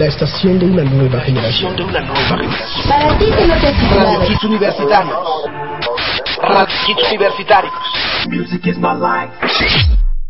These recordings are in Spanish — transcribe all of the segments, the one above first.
La estación de una nueva generación. de una nueva generación. Para ti que no te has titulado. Radio Hits Universitarios. Radio Hits Universitarios. Music is my life.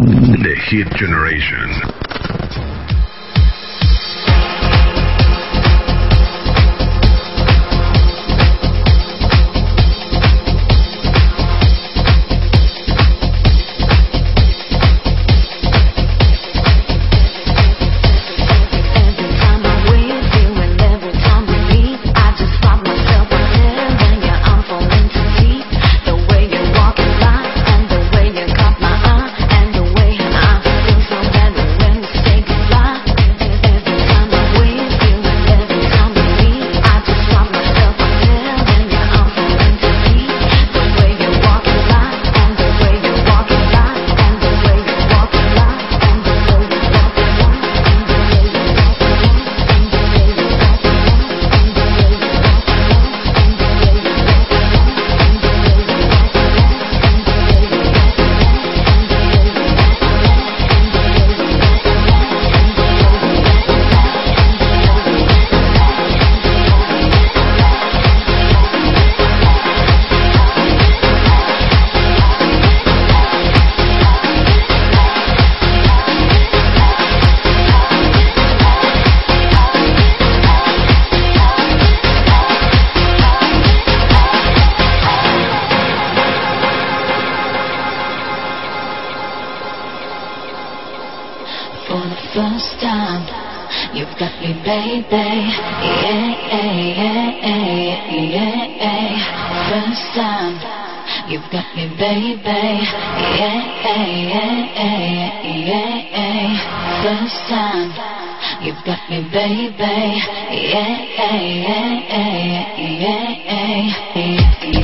The Hit Generation. Baby. Yeah, yeah, yeah, yeah, yeah. First time, you've got me, baby. Yeah, yeah, yeah, yeah, yeah. First time, you've got me, baby. Yeah, yeah, yeah, yeah, yeah, yeah,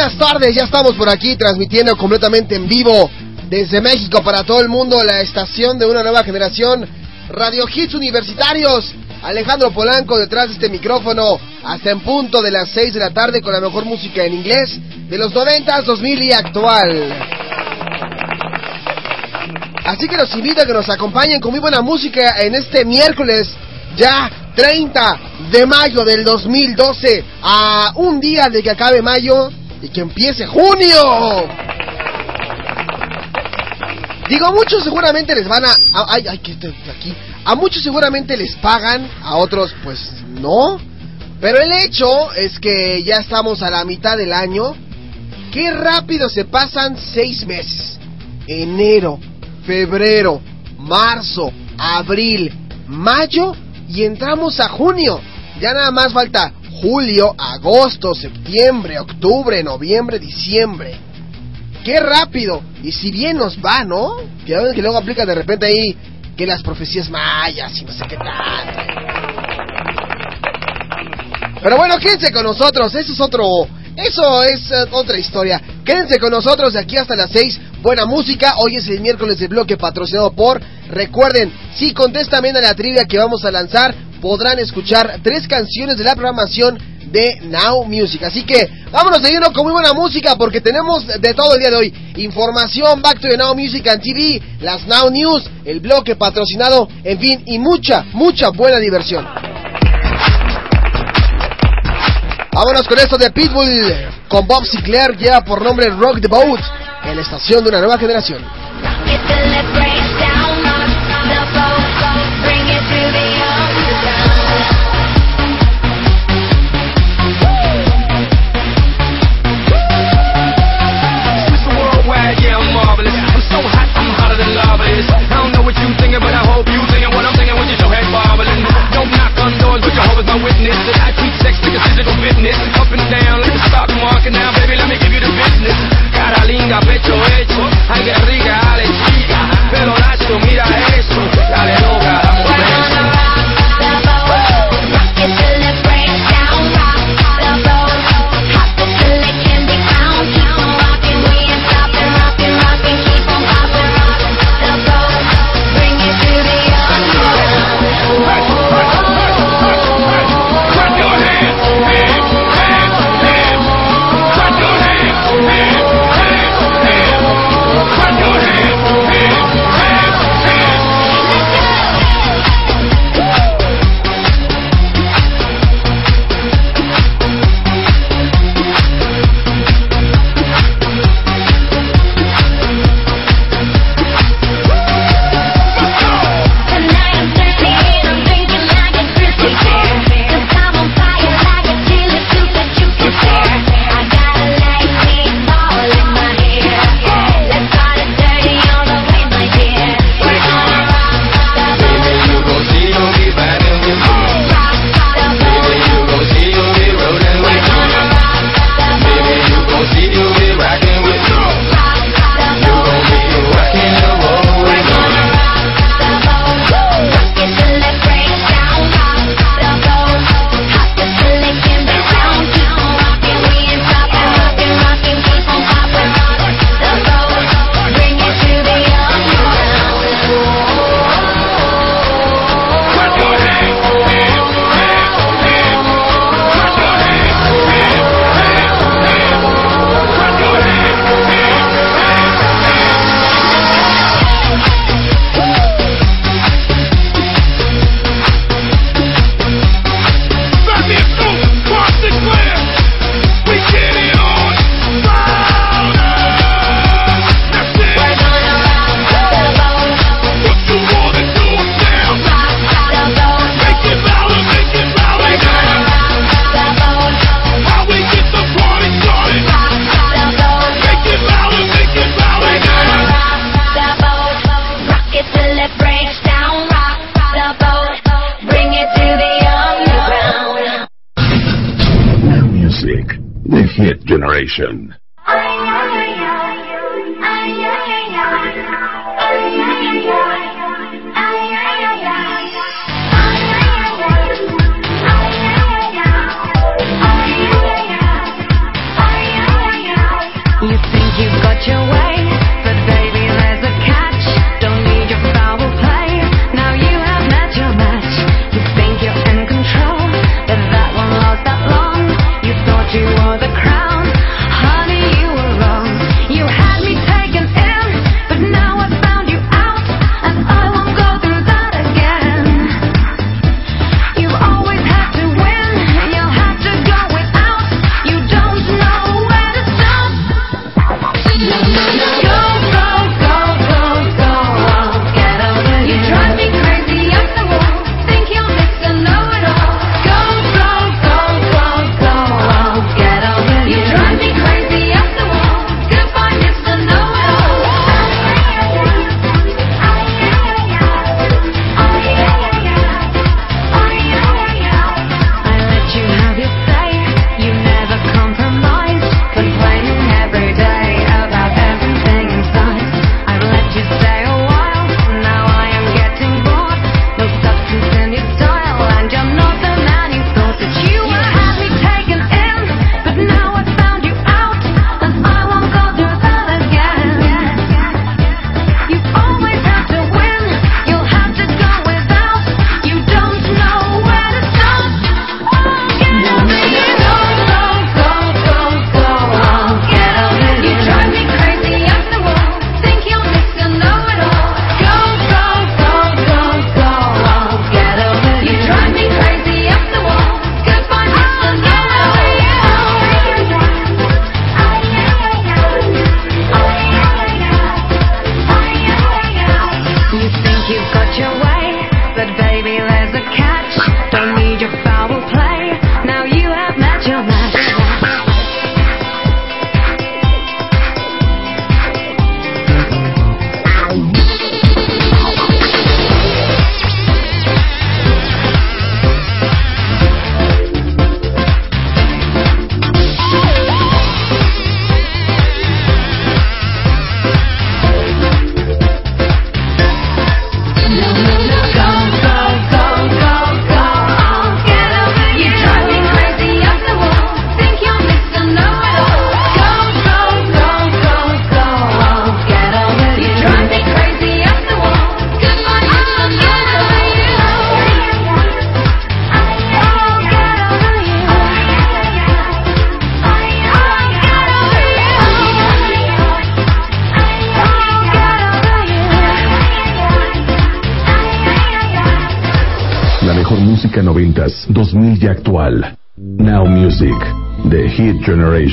buenas tardes, ya estamos por aquí transmitiendo completamente en vivo desde México para todo el mundo la estación de una nueva generación, Radio Hits Universitarios. Alejandro Polanco detrás de este micrófono hasta en punto de las 6 de la tarde con la mejor música en inglés de los 90, 2000 y actual. Así que los invito a que nos acompañen con muy buena música en este miércoles ya 30 de mayo del 2012 a un día de que acabe mayo y que empiece junio. Digo, a muchos seguramente les van a... ay, ay, que aquí. A muchos seguramente les pagan, a otros pues no. Pero el hecho es que ya estamos a la mitad del año. Qué rápido se pasan seis meses. Enero, febrero, marzo, abril, mayo y entramos a junio. Ya nada más falta julio, agosto, septiembre, octubre, noviembre, diciembre. ¡Qué rápido! Y si bien nos va, ¿no? Que, que luego aplica de repente ahí que las profecías mayas y no sé qué tanto. Pero bueno, quédense con nosotros, eso es otro... Eso es eh, otra historia. Quédense con nosotros de aquí hasta las 6. Buena música. Hoy es el miércoles de bloque patrocinado por. Recuerden, si contestan bien a la trivia que vamos a lanzar, podrán escuchar tres canciones de la programación de Now Music. Así que vámonos de lleno con muy buena música porque tenemos de todo el día de hoy. Información, Back to the Now Music and TV, las Now News, el bloque patrocinado, en fin, y mucha, mucha buena diversión. Vámonos con esto de Pitbull con Bob Sinclair, lleva por nombre Rock the Boat en la estación de una nueva generación. I don't know what you thinking, but I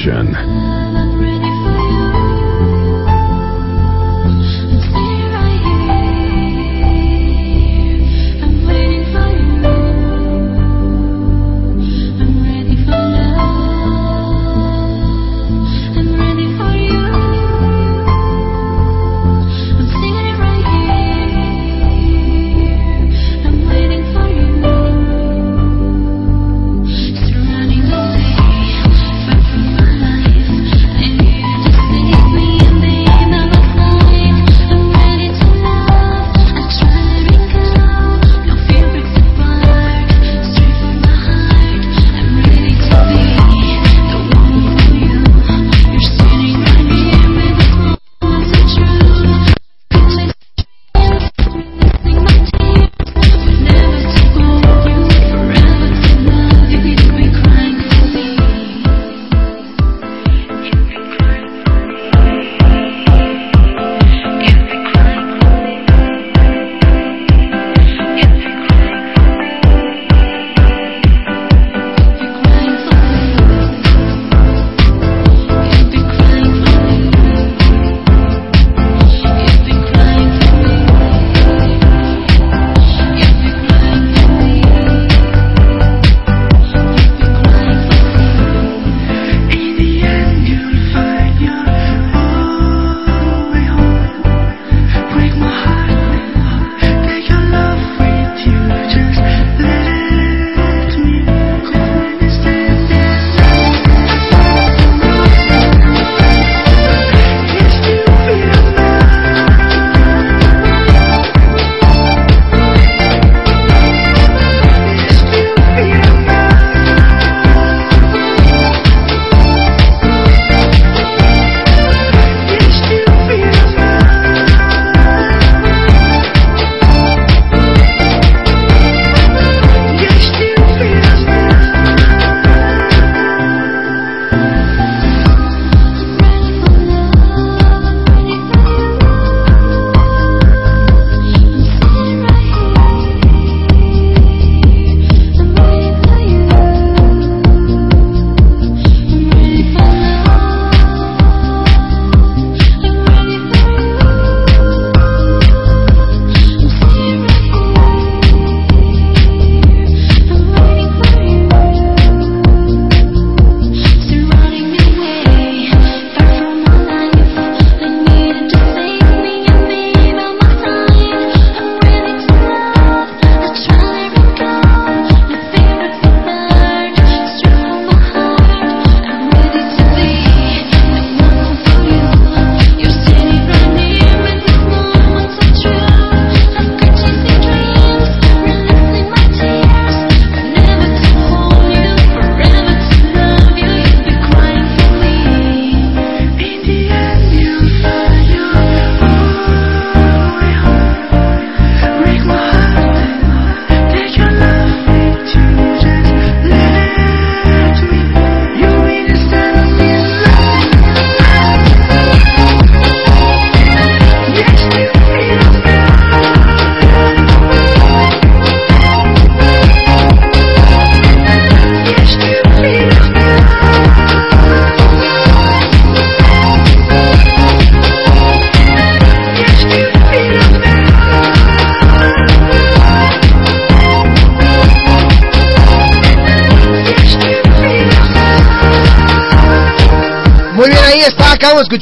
Generation.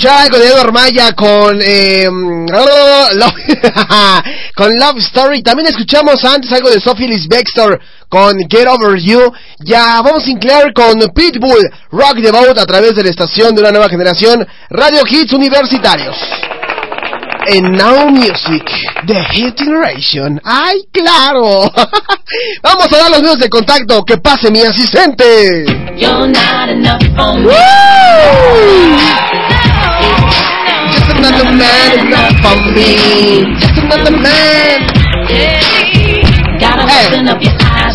Escuchar algo de Edward Maya con. Eh, Love- con Love Story. También escuchamos antes algo de Sophie Bextor con Get Over You. Ya vamos a Sinclair con Pitbull, Rock the Boat a través de la estación de una nueva generación, Radio Hits Universitarios. En Now Music, The Hit Generation. ¡Ay, claro! Vamos a dar los medios de contacto. ¡Que pase mi asistente! You're not enough another man enough for me. Just another man.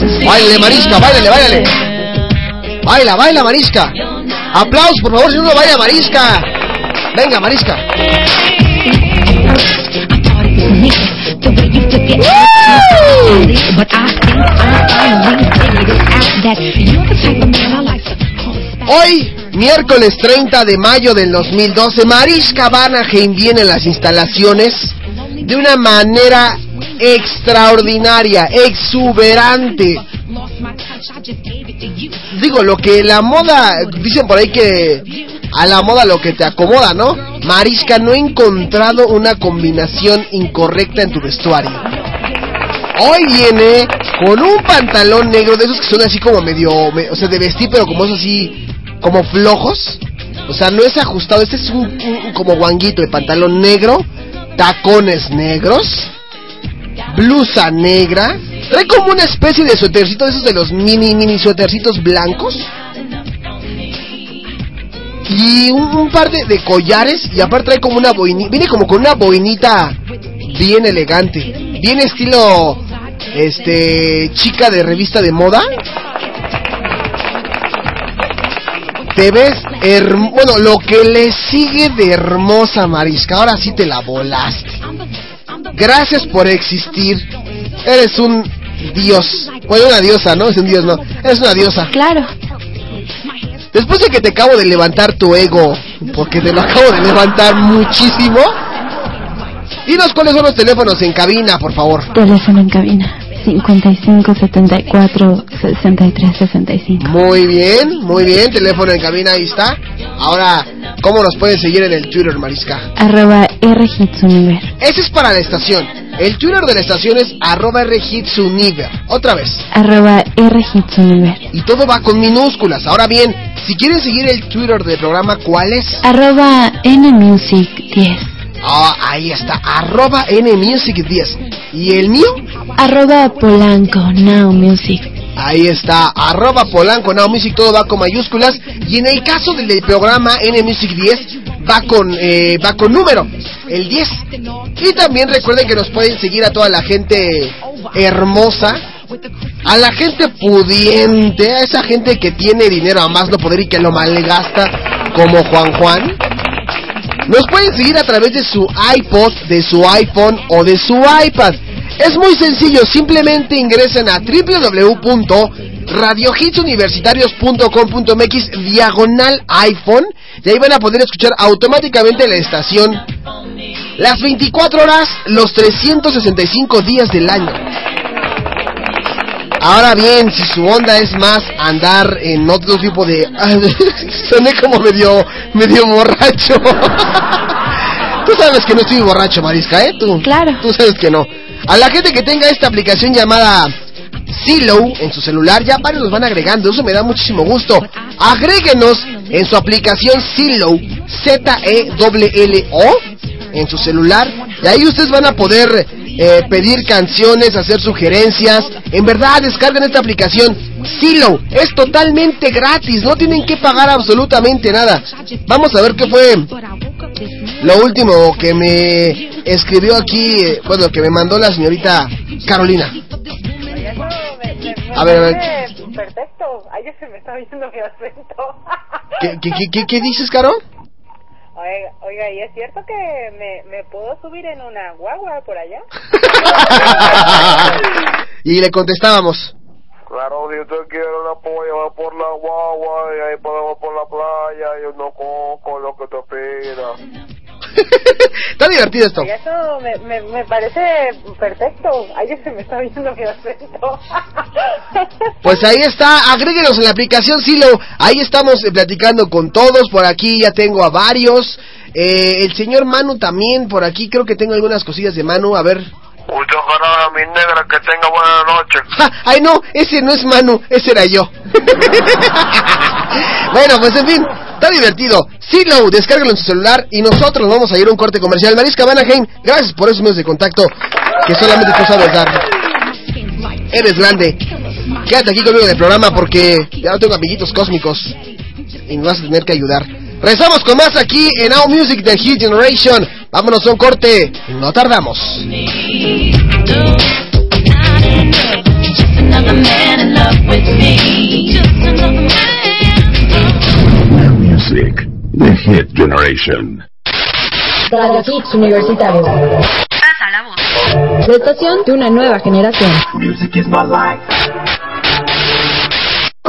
See. Báilale, Marisca, báilale, báilale. Baila, baila, Marisca. Aplausos, por favor, si uno baila, Marisca. Venga, Marisca. I Hoy, miércoles 30 de mayo del 2012, Mariska Vanaheim viene a las instalaciones de una manera extraordinaria, exuberante. Digo, lo que la moda, dicen por ahí que a la moda lo que te acomoda, ¿no? Mariska no he encontrado una combinación incorrecta en tu vestuario. Hoy viene con un pantalón negro, de esos que son así como medio, me- o sea, de vestir, pero como esos así, como flojos. O sea, no es ajustado, este es un, un- como guanguito de pantalón negro, tacones negros, blusa negra. Trae como una especie de suétercito de esos de los mini, mini suétercitos blancos. Y un, par de, collares y aparte trae como una boinita, viene como con una boinita bien elegante, bien estilo este chica de revista de moda. Te ves herm- bueno, lo que le sigue de hermosa Marisca, ahora sí te la volaste. Gracias por existir. Eres un dios. Bueno, una diosa, ¿no? Es un dios, no. Eres una diosa. Claro. Después de que te acabo de levantar tu ego, porque te lo acabo de levantar muchísimo, dinos cuáles son los teléfonos en cabina, por favor. Teléfono en cabina. 55 74 63 65. Muy bien, muy bien. Teléfono en cabina, ahí está. Ahora, ¿cómo nos pueden seguir en el Twitter, Marisca? Arroba Rhitsuniver. Ese es para la estación. El Twitter de la estación es arroba Rhitsuniver. Otra vez. Arroba Rhitsuniver. Y todo va con minúsculas. Ahora bien, si quieren seguir el Twitter del programa, ¿cuál es? Arroba NMusic10. Oh, ahí está, arroba nmusic10. ¿Y el mío? Arroba polanco now music. Ahí está, arroba polanco now music, todo va con mayúsculas. Y en el caso del, del programa nmusic10, va con, eh, va con número, el 10. Y también recuerden que nos pueden seguir a toda la gente hermosa a la gente pudiente, a esa gente que tiene dinero a más no poder y que lo malgasta, como Juan Juan, nos pueden seguir a través de su iPod, de su iPhone o de su iPad. Es muy sencillo, simplemente ingresen a www.radiohitsuniversitarios.com.mx diagonal iPhone y ahí van a poder escuchar automáticamente la estación las 24 horas, los 365 días del año. Ahora bien, si su onda es más andar en otro tipo de... Soné como medio, medio borracho. Tú sabes que no estoy borracho, Marisca, ¿eh? Tú, Claro. Tú sabes que no. A la gente que tenga esta aplicación llamada Zillow en su celular, ya varios los van agregando, eso me da muchísimo gusto. Agréguenos en su aplicación Zillow, Z-E-L-L-O, en su celular, y ahí ustedes van a poder eh, pedir canciones, hacer sugerencias. En verdad, descarguen esta aplicación Zillow, es totalmente gratis, no tienen que pagar absolutamente nada. Vamos a ver qué fue lo último que me escribió aquí, eh, bueno, que me mandó la señorita Carolina. A ver, a ver. Perfecto. Ay, ya se me está viendo mi acento. ¿Qué, qué, qué, qué, qué dices, Caro? Oiga, oiga, ¿y es cierto que me, me puedo subir en una guagua por allá? y le contestábamos. Claro, si usted quiere una polla, va por la guagua y ahí podemos por la playa y uno coco, lo que te pida. Está divertido esto. Oiga, eso me, me, me parece perfecto. Ay, ya se me está viendo mi acento. Pues ahí está, agréguenos en la aplicación Silo. Ahí estamos eh, platicando con todos. Por aquí ya tengo a varios. Eh, el señor Manu también, por aquí creo que tengo algunas cosillas de Manu. A ver. Mucho jarabe, mi negra, que tenga buena noche. ¡Ja! Ay, no, ese no es Manu, ese era yo. bueno, pues en fin, está divertido. Silo, descárgalo en su celular y nosotros vamos a ir a un corte comercial. Marisca Vanaheim, gracias por esos medios de contacto que solamente tú sabes dar. Eres grande. Quédate aquí conmigo en el programa porque ya no tengo amiguitos cósmicos y me vas a tener que ayudar. Regresamos con más aquí en Now Music de Hit Generation. Vámonos a un corte, no tardamos. Another. Music, the Hit Generation. Radio Hits Universitarios. Pasa la voz. La estación de una nueva generación.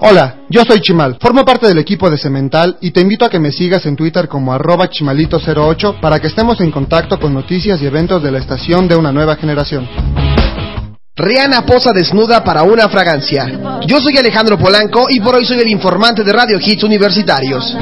Hola, yo soy Chimal, formo parte del equipo de Cemental y te invito a que me sigas en Twitter como arroba chimalito08 para que estemos en contacto con noticias y eventos de la estación de una nueva generación. Rihanna posa desnuda para una fragancia. Yo soy Alejandro Polanco y por hoy soy el informante de Radio Hits Universitarios.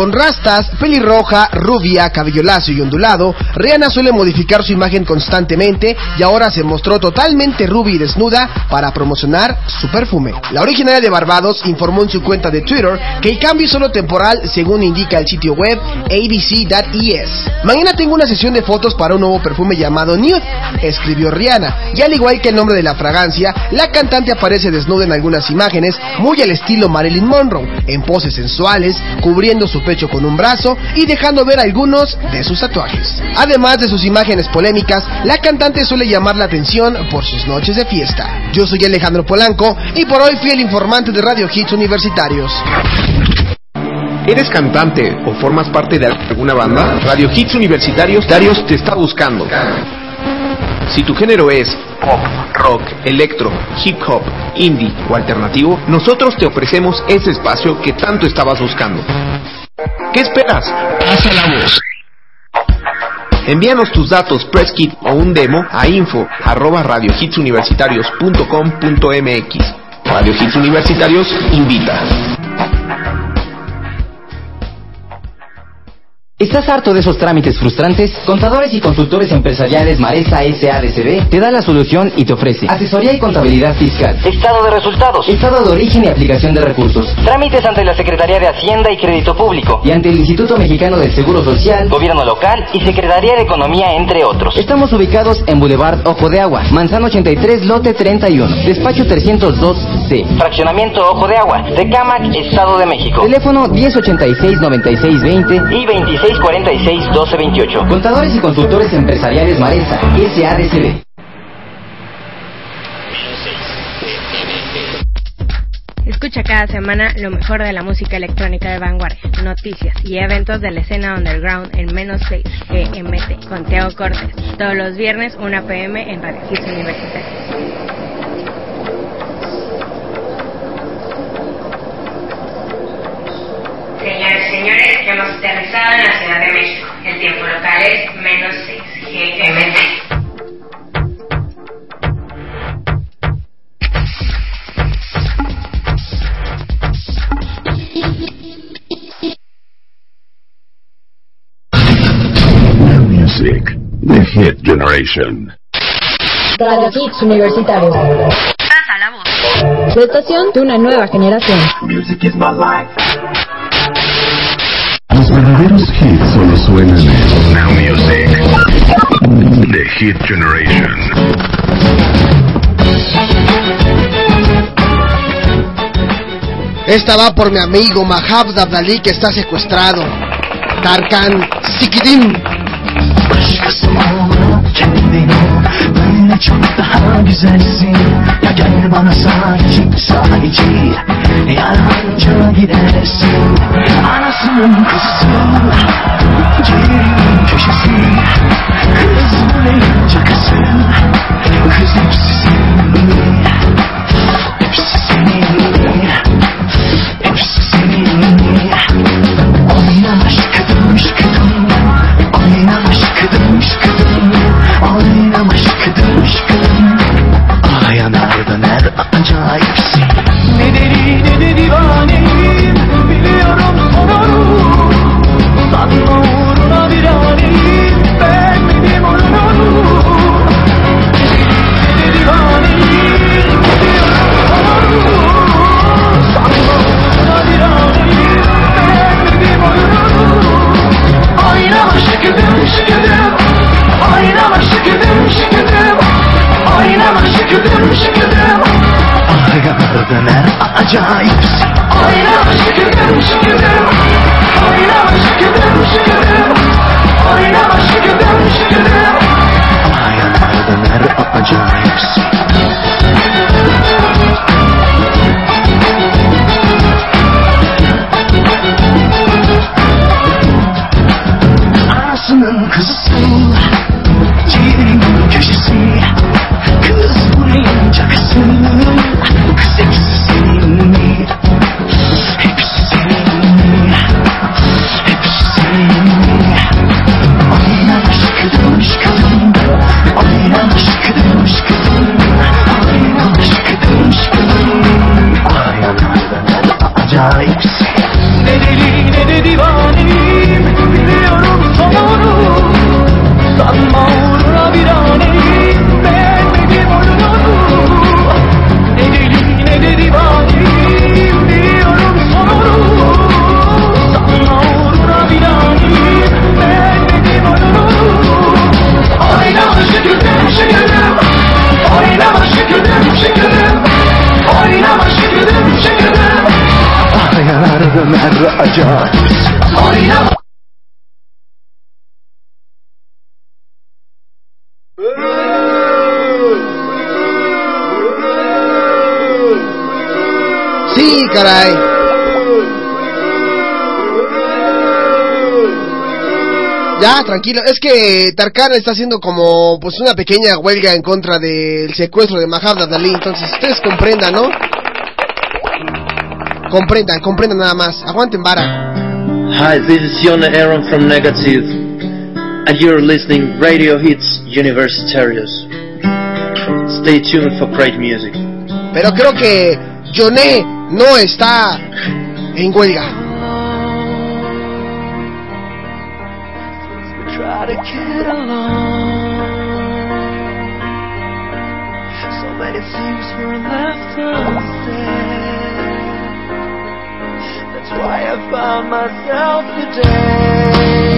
Con rastas, pelirroja, rubia, cabello lacio y ondulado, Rihanna suele modificar su imagen constantemente y ahora se mostró totalmente rubia y desnuda para promocionar su perfume. La originaria de Barbados informó en su cuenta de Twitter que el cambio es solo temporal según indica el sitio web abc.es. Mañana tengo una sesión de fotos para un nuevo perfume llamado Nude, escribió Rihanna, y al igual que el nombre de la fragancia, la cantante aparece desnuda en algunas imágenes muy al estilo Marilyn Monroe, en poses sensuales, cubriendo su pecho con un brazo y dejando ver algunos de sus tatuajes. Además de sus imágenes polémicas, la cantante suele llamar la atención por sus noches de fiesta. Yo soy Alejandro Polanco y por hoy fui el informante de Radio Hits Universitarios. ¿Eres cantante o formas parte de alguna banda? Radio Hits Universitarios te está buscando. Si tu género es pop, rock, electro, hip hop, indie o alternativo, nosotros te ofrecemos ese espacio que tanto estabas buscando. ¿Qué esperas? Pasa la voz. Envíanos tus datos, press kit o un demo a info. Radio Hits Universitarios invita. ¿Estás harto de esos trámites frustrantes? Contadores y consultores empresariales Maresa SADCB te da la solución y te ofrece asesoría y contabilidad fiscal, estado de resultados, estado de origen y aplicación de recursos, trámites ante la Secretaría de Hacienda y Crédito Público. Y ante el Instituto Mexicano del Seguro Social, Gobierno Local y Secretaría de Economía, entre otros. Estamos ubicados en Boulevard Ojo de Agua, Manzano 83, Lote 31, despacho 302C, fraccionamiento Ojo de Agua, Tecámac, Estado de México. Teléfono 1086-9620 y 26 46 12 28. Contadores y consultores empresariales Maresa, SADCB. Escucha cada semana lo mejor de la música electrónica de vanguardia, noticias y eventos de la escena underground en menos 6 GMT con Teo Cortes. Todos los viernes 1 pm en Radio Hits Señores y señores, hemos aterrizado en la Ciudad de México. El tiempo local es menos 6 GMT. New music, the hit generation. Radio Hits Universitarios. Pasa la voz. La estación de una nueva generación. Los verdaderos hits solo suenan en Now Music, the hit generation. Esta va por mi amigo Mahab Dabdali que está secuestrado. Tarkan Sikidim. Böyle çok daha güzelsin. Ya gel bana sadece sadece Yalancı gidersin. Anasının kızı. Ciğerimin köşesi. Kızın en cakası Kız hepsi senin Hepsi senin Ah, tranquilo. Es que Tarkan está haciendo como pues una pequeña huelga en contra del secuestro de Mahabda Dalí. Entonces, ustedes comprendan, ¿no? Comprendan, comprendan nada más. Aguanten vara. Hi, this is Yone Aaron from Negative, and you're listening Radio Hits Universitarios. Stay tuned for great music. Pero creo que Yone no está en huelga. I found myself today.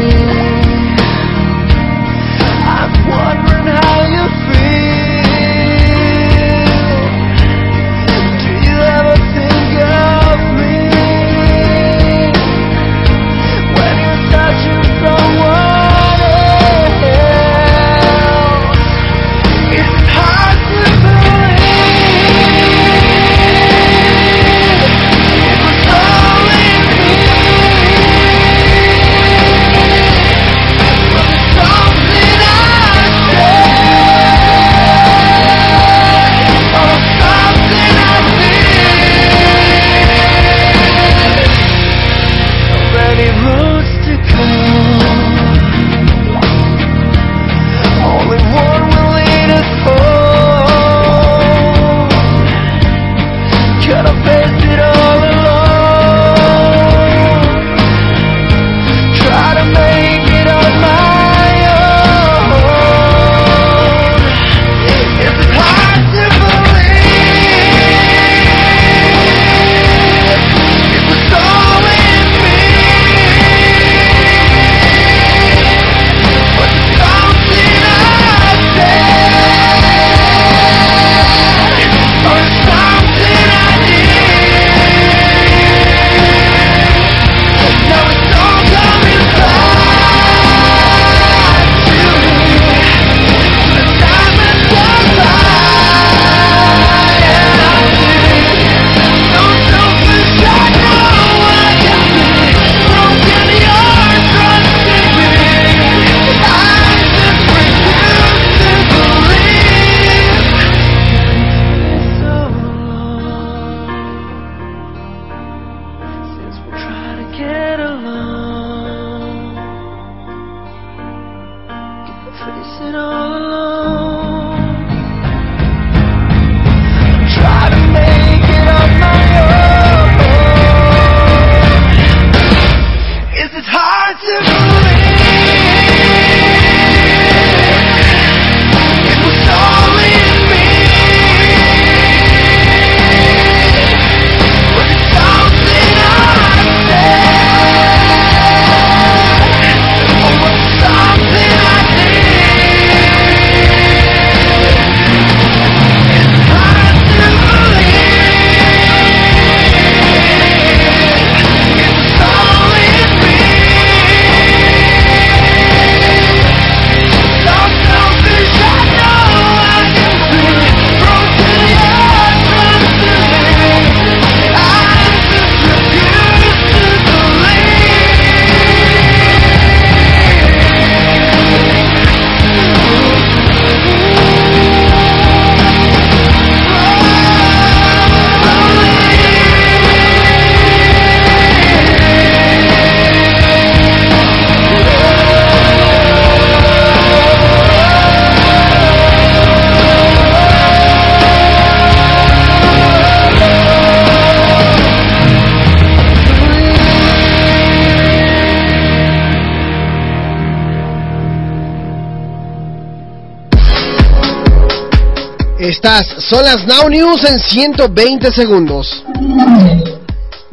Son las Now News en 120 segundos.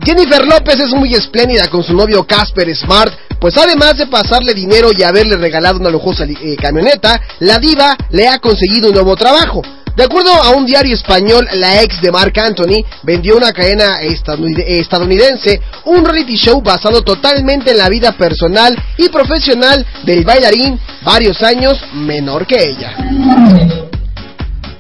Jennifer López es muy espléndida con su novio Casper Smart, pues además de pasarle dinero y haberle regalado una lujosa eh, camioneta, la diva le ha conseguido un nuevo trabajo. De acuerdo a un diario español, la ex de Mark Anthony vendió una cadena estadounidense un reality show basado totalmente en la vida personal y profesional del bailarín varios años menor que ella.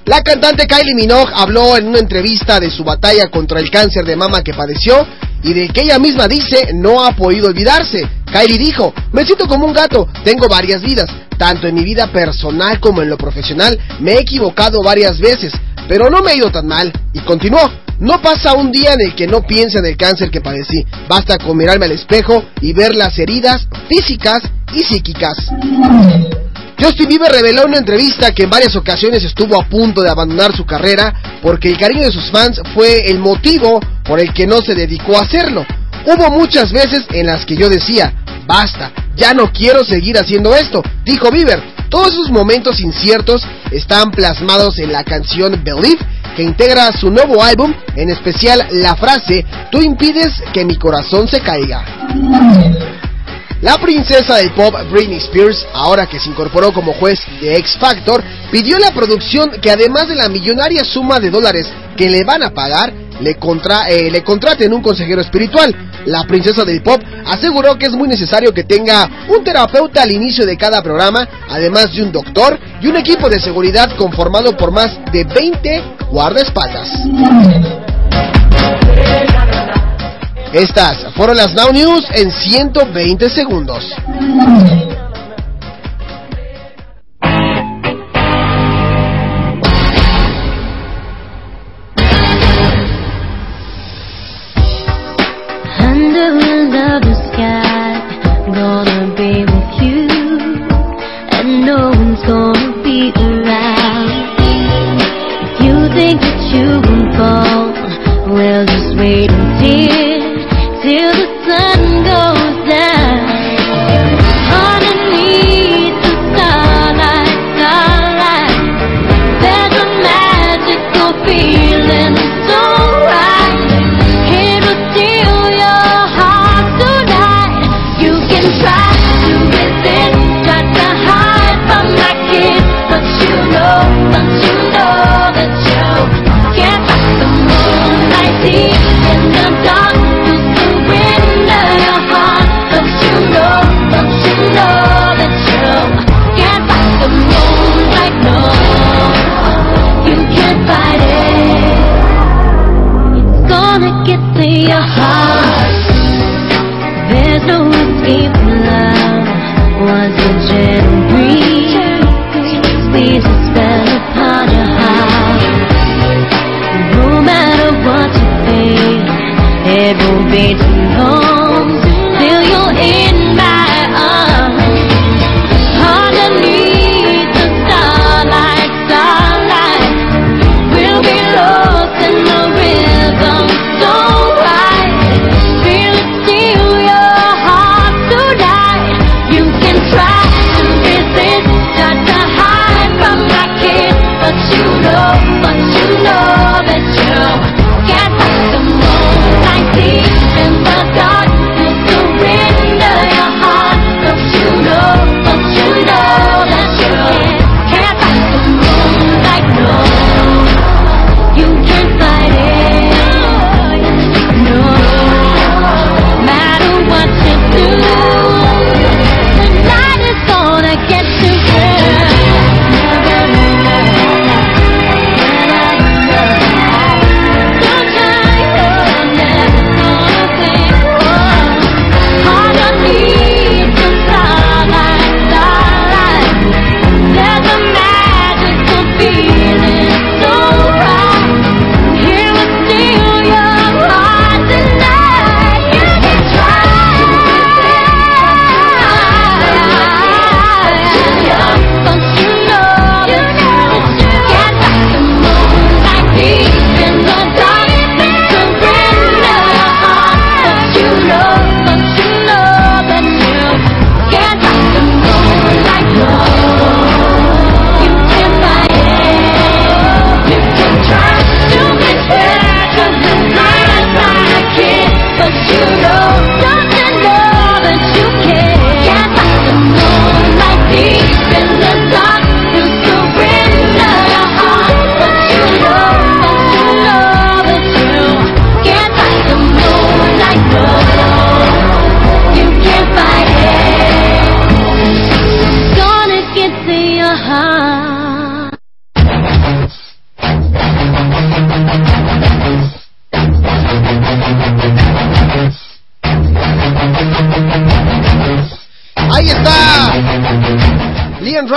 La cantante Kylie Minogue habló en una entrevista de su batalla contra el cáncer de mama que padeció y de que ella misma dice no ha podido olvidarse. Kylie dijo, me siento como un gato, tengo varias vidas, tanto en mi vida personal como en lo profesional, me he equivocado varias veces, pero no me he ido tan mal. Y continuó, no pasa un día en el que no piense en el cáncer que padecí, basta con mirarme al espejo y ver las heridas físicas y psíquicas. Justin Bieber reveló en una entrevista que en varias ocasiones estuvo a punto de abandonar su carrera porque el cariño de sus fans fue el motivo por el que no se dedicó a hacerlo. Hubo muchas veces en las que yo decía, basta, ya no quiero seguir haciendo esto, dijo Bieber. Todos esos momentos inciertos están plasmados en la canción Believe que integra su nuevo álbum, en especial la frase, tú impides que mi corazón se caiga. La princesa del pop Britney Spears, ahora que se incorporó como juez de X Factor, pidió a la producción que además de la millonaria suma de dólares que le van a pagar, le, contra, eh, le contraten un consejero espiritual. La princesa del pop aseguró que es muy necesario que tenga un terapeuta al inicio de cada programa, además de un doctor y un equipo de seguridad conformado por más de 20 guardaespaldas. Estas fueron las Now News en 120 segundos.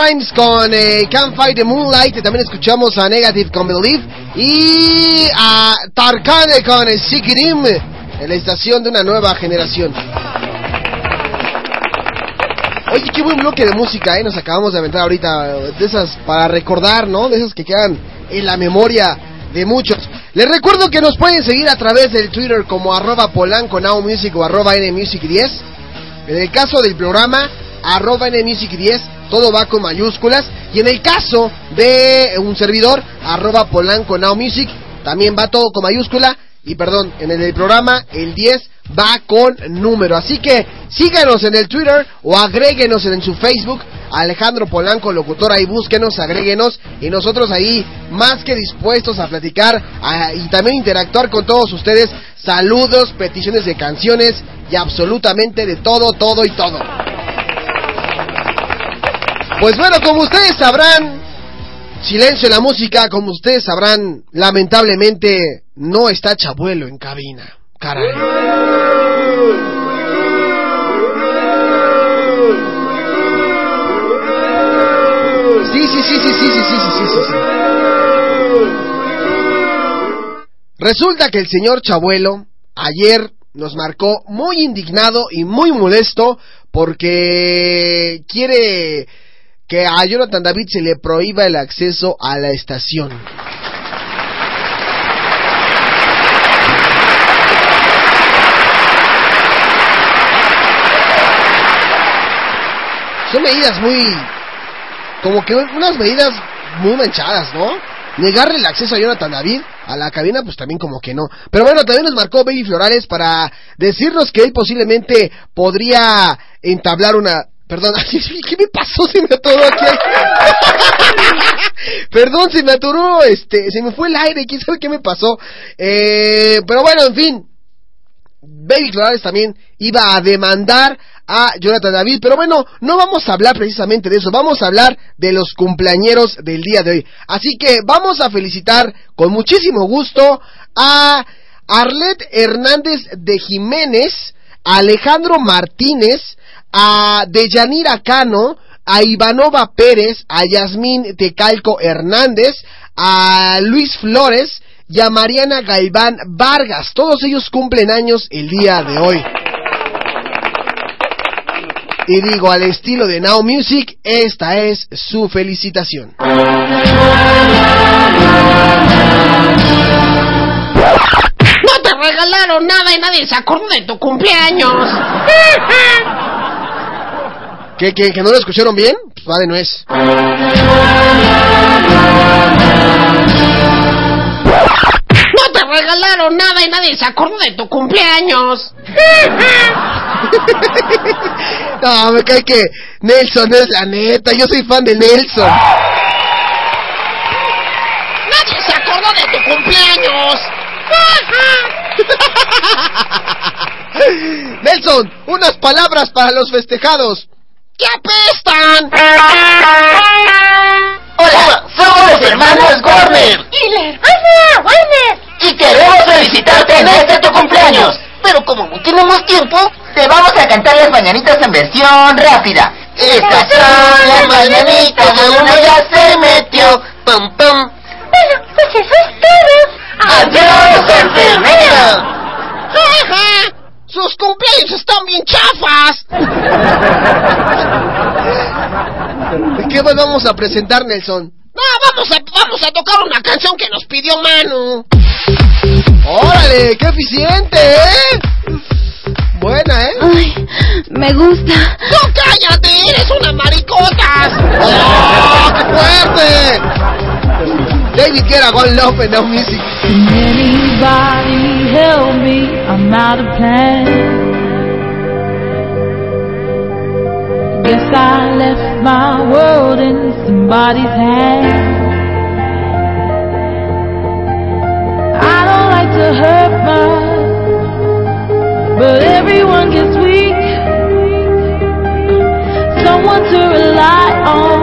Rhymes con eh, Can't Fight the Moonlight. También escuchamos a Negative con Believe. Y a Tarkane con Sikirim. En la estación de una nueva generación. Oye, qué buen bloque de música, ¿eh? Nos acabamos de aventar ahorita. De esas para recordar, ¿no? De esas que quedan en la memoria de muchos. Les recuerdo que nos pueden seguir a través del Twitter como arroba polanco now music o arroba nmusic 10. En el caso del programa, arroba nmusic 10, todo va con mayúsculas. Y en el caso de un servidor, arroba polanco now también va todo con mayúscula. Y perdón, en el programa, el 10 va con número. Así que síganos en el Twitter o agréguenos en su Facebook. Alejandro Polanco, locutor, ahí búsquenos, agréguenos y nosotros ahí más que dispuestos a platicar y también interactuar con todos ustedes. Saludos, peticiones de canciones y absolutamente de todo, todo y todo. Pues bueno, como ustedes sabrán, silencio en la música, como ustedes sabrán, lamentablemente no está Chabuelo en cabina. Caray. Sí, sí, sí, sí, sí, sí, sí, sí, sí, sí. Resulta que el señor Chabuelo ayer nos marcó muy indignado y muy molesto porque quiere que a Jonathan David se le prohíba el acceso a la estación. Son medidas muy... como que unas medidas muy manchadas, ¿no? Negarle el acceso a Jonathan David a la cabina, pues también como que no. Pero bueno, también nos marcó Baby Florales para decirnos que él posiblemente podría entablar una... Perdón, ¿qué me pasó? Se me atoró aquí. Perdón, se me atoró, este, se me fue el aire, quién sabe qué me pasó. Eh, pero bueno, en fin, Baby Florales también iba a demandar a Jonathan David, pero bueno, no vamos a hablar precisamente de eso, vamos a hablar de los cumpleañeros del día de hoy. Así que vamos a felicitar con muchísimo gusto a Arlet Hernández de Jiménez, Alejandro Martínez, a Deyanira Cano, a Ivanova Pérez, a Yasmín Tecalco Hernández, a Luis Flores y a Mariana Galván Vargas. Todos ellos cumplen años el día de hoy. Y digo, al estilo de Now Music, esta es su felicitación. No te regalaron nada y nadie se acordó de tu cumpleaños. ¿Qué, qué, que no lo escucharon bien? Pues vale, no es. No te regalaron nada y nadie se acordó de tu cumpleaños. No, me cae que Nelson es la neta. Yo soy fan de Nelson. Nadie se acordó de tu cumpleaños. Nelson, unas palabras para los festejados. ¡Que apestan! Hola, somos los hermanos Warner. ¡Hiller! ¡Hola, Warner! Y queremos felicitarte en este tu cumpleaños. Pero como no tenemos tiempo, te vamos a cantar las mañanitas en versión rápida. Estas son las mañanitas de uno ya se metió. Pum pum. Bueno, pues eso es todo. ¡Adiós, enfermero! ¡Jaja! ¡Sus cumpleaños están bien chafas! ¿Qué más vamos a presentar, Nelson? No, vamos a, vamos a tocar una canción que nos pidió Manu. ¡Órale! ¡Qué eficiente, eh! Buena, ¿eh? Ay, me gusta. ¡No, cállate! ¡Eres una maricota! ¡Oh, qué fuerte! David Guerra, One Love and Now Music. Anybody help me? I'm out of plan. Guess I left my world in somebody's hands. I don't like to hurt much, but everyone gets weak. Someone to rely on.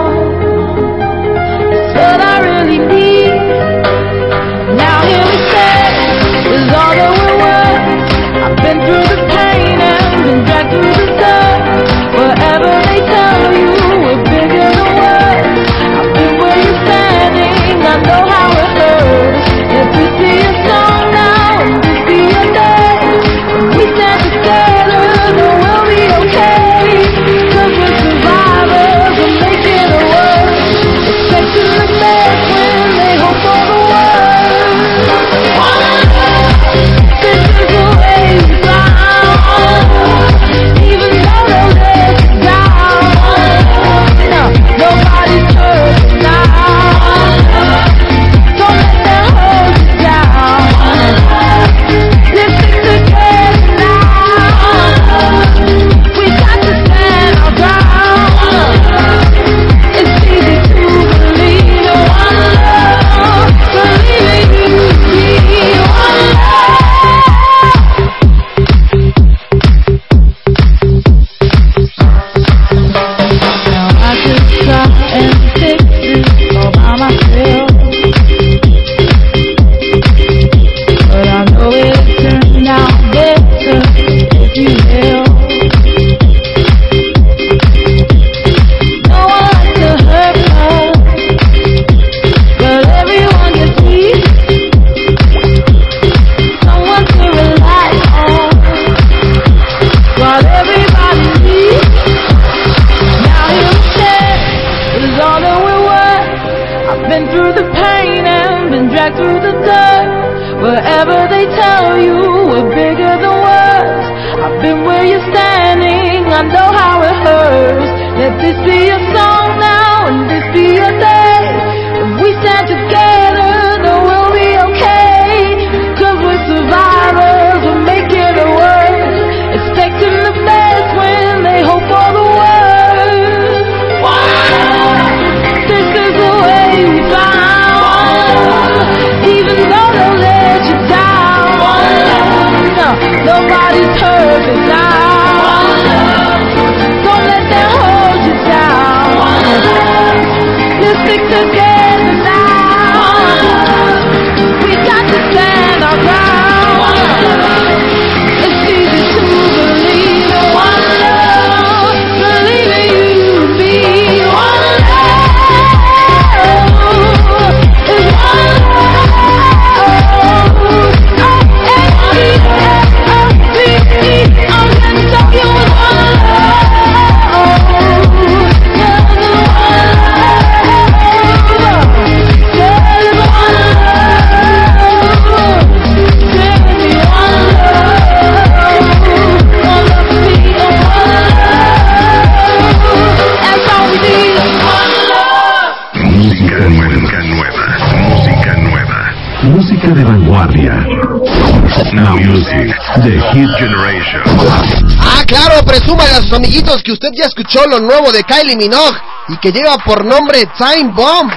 amiguitos que usted ya escuchó lo nuevo de Kylie Minogue y que lleva por nombre Time Bomb.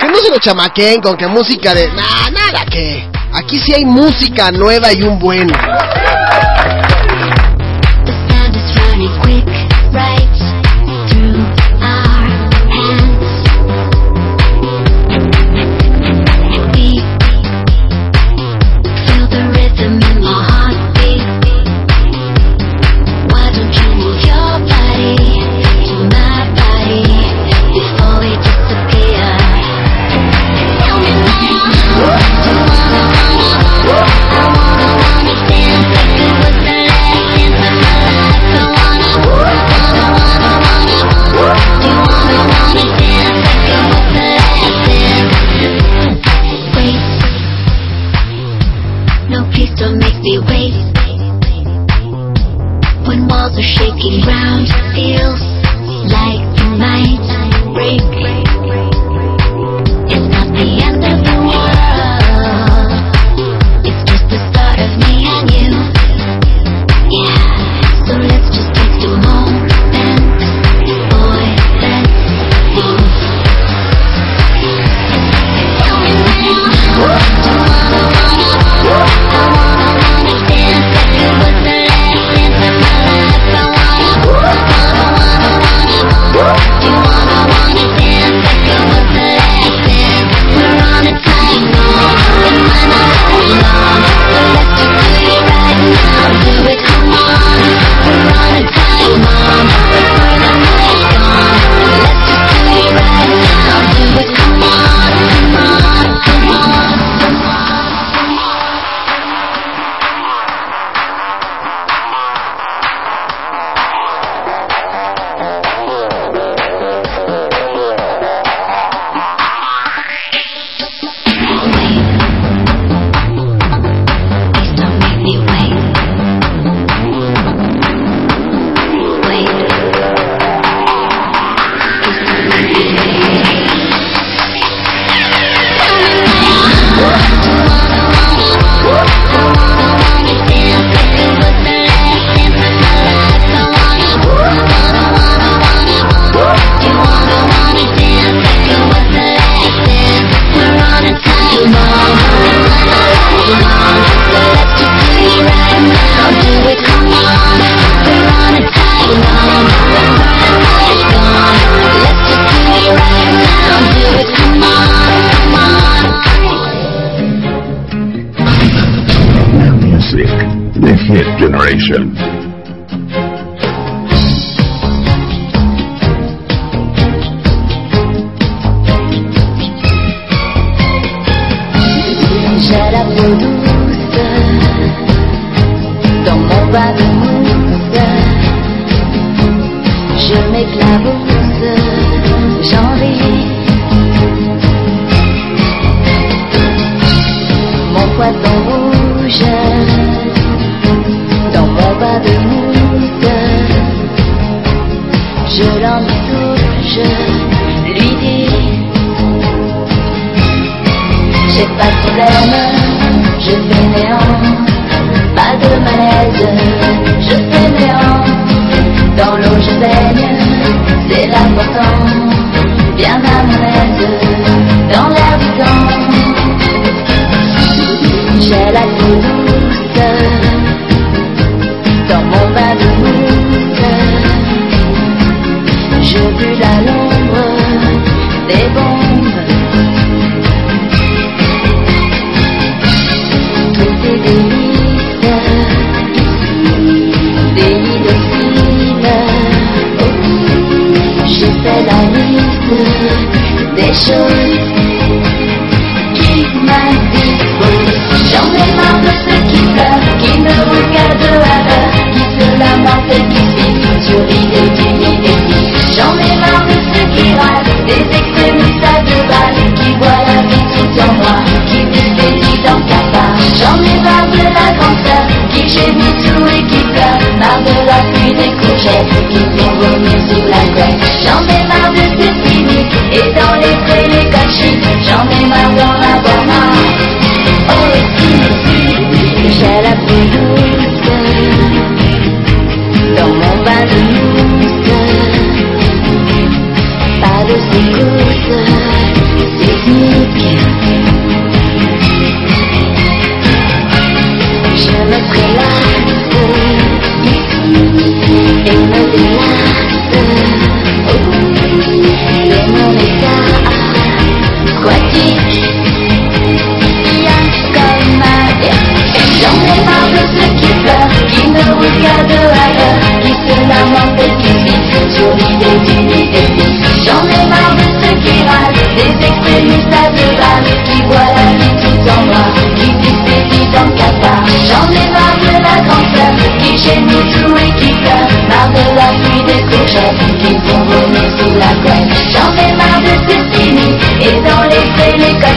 Que no se lo chamaquen con que música de... Nah, nada que... Aquí sí hay música nueva y un buen.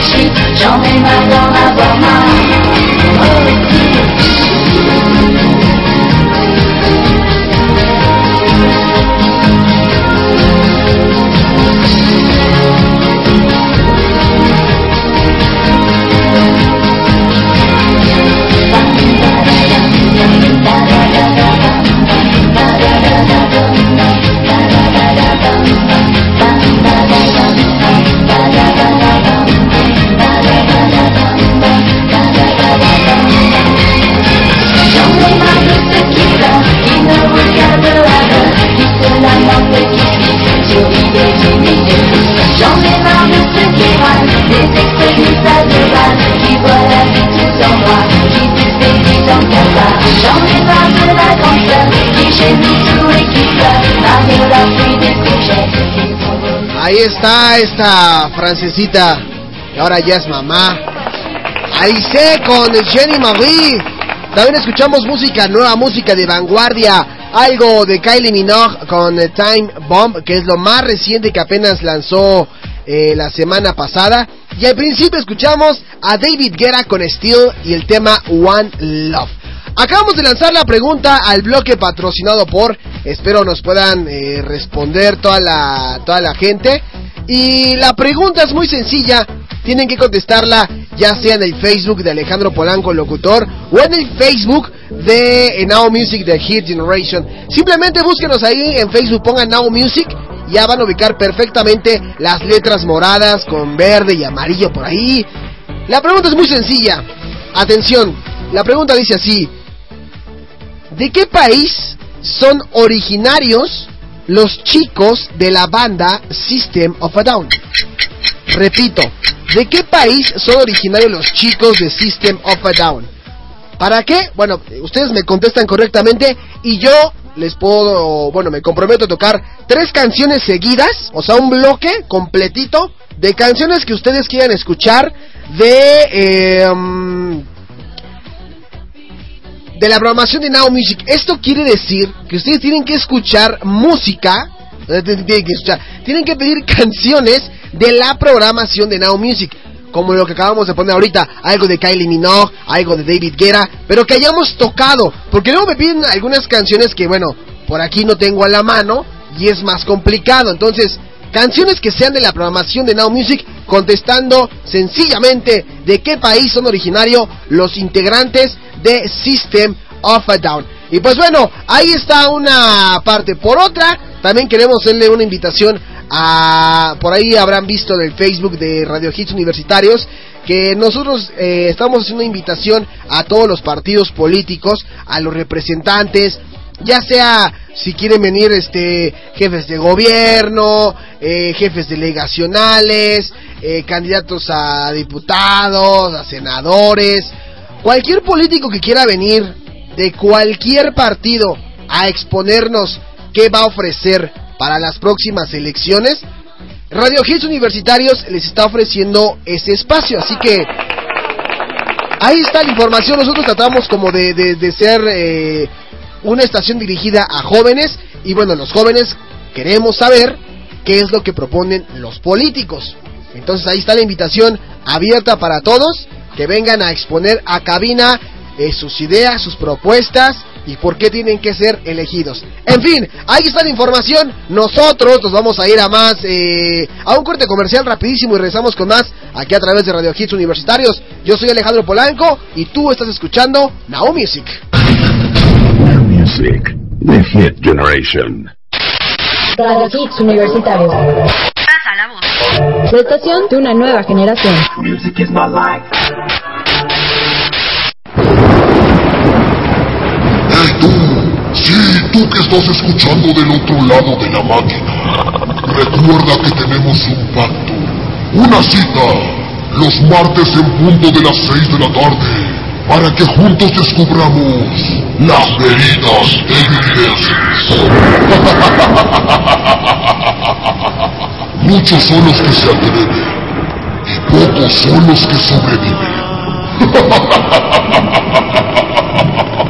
心，小妹妈，我妈，我妈。Está esta francesita, que ahora ya es mamá. Alice con Jenny Marie. También escuchamos música nueva, música de vanguardia. Algo de Kylie Minogue con Time Bomb, que es lo más reciente que apenas lanzó eh, la semana pasada. Y al principio escuchamos a David Guerra con Steel y el tema One Love. Acabamos de lanzar la pregunta al bloque patrocinado por, espero nos puedan eh, responder toda la, toda la gente. Y la pregunta es muy sencilla, tienen que contestarla ya sea en el Facebook de Alejandro Polanco Locutor o en el Facebook de eh, Now Music de Hit Generation. Simplemente búsquenos ahí en Facebook, pongan Now Music, ya van a ubicar perfectamente las letras moradas con verde y amarillo por ahí. La pregunta es muy sencilla. Atención, la pregunta dice así. ¿De qué país son originarios los chicos de la banda System of a Down? Repito, ¿de qué país son originarios los chicos de System of a Down? ¿Para qué? Bueno, ustedes me contestan correctamente y yo les puedo, bueno, me comprometo a tocar tres canciones seguidas, o sea, un bloque completito de canciones que ustedes quieran escuchar de mm, de la programación de Now Music. Esto quiere decir que ustedes tienen que escuchar música, eh, tienen que pedir canciones de la programación de Now Music. Como lo que acabamos de poner ahorita, algo de Kylie Minogue, algo de David Guerra, pero que hayamos tocado. Porque luego me piden algunas canciones que, bueno, por aquí no tengo a la mano y es más complicado. Entonces, canciones que sean de la programación de Now Music, contestando sencillamente de qué país son originarios los integrantes de System of a Down. Y pues bueno, ahí está una parte. Por otra, también queremos hacerle una invitación a... Por ahí habrán visto en el Facebook de Radio Hits Universitarios que nosotros eh, estamos haciendo una invitación a todos los partidos políticos, a los representantes, ya sea si quieren venir este jefes de gobierno, eh, jefes delegacionales, eh, candidatos a diputados, a senadores, cualquier político que quiera venir de cualquier partido a exponernos qué va a ofrecer para las próximas elecciones, Radio Hits Universitarios les está ofreciendo ese espacio, así que ahí está la información. Nosotros tratamos como de, de, ser eh, una estación dirigida a jóvenes y bueno, los jóvenes queremos saber qué es lo que proponen los políticos. Entonces ahí está la invitación abierta para todos que vengan a exponer a cabina eh, sus ideas, sus propuestas y por qué tienen que ser elegidos. En fin, ahí está la información. Nosotros nos vamos a ir a más, eh, a un corte comercial rapidísimo y regresamos con más aquí a través de Radio Hits Universitarios. Yo soy Alejandro Polanco y tú estás escuchando Now Music. Now Music, the hit generation. Radio Hits Universitarios. La estación de una nueva generación. Music is my life. ¡Hey tú! Sí, tú que estás escuchando del otro lado de la máquina. Recuerda que tenemos un pacto. Una cita. Los martes en punto de las 6 de la tarde. Para que juntos descubramos las veredas evidencias. Muchos son los que se atreven. Y pocos son los que sobreviven.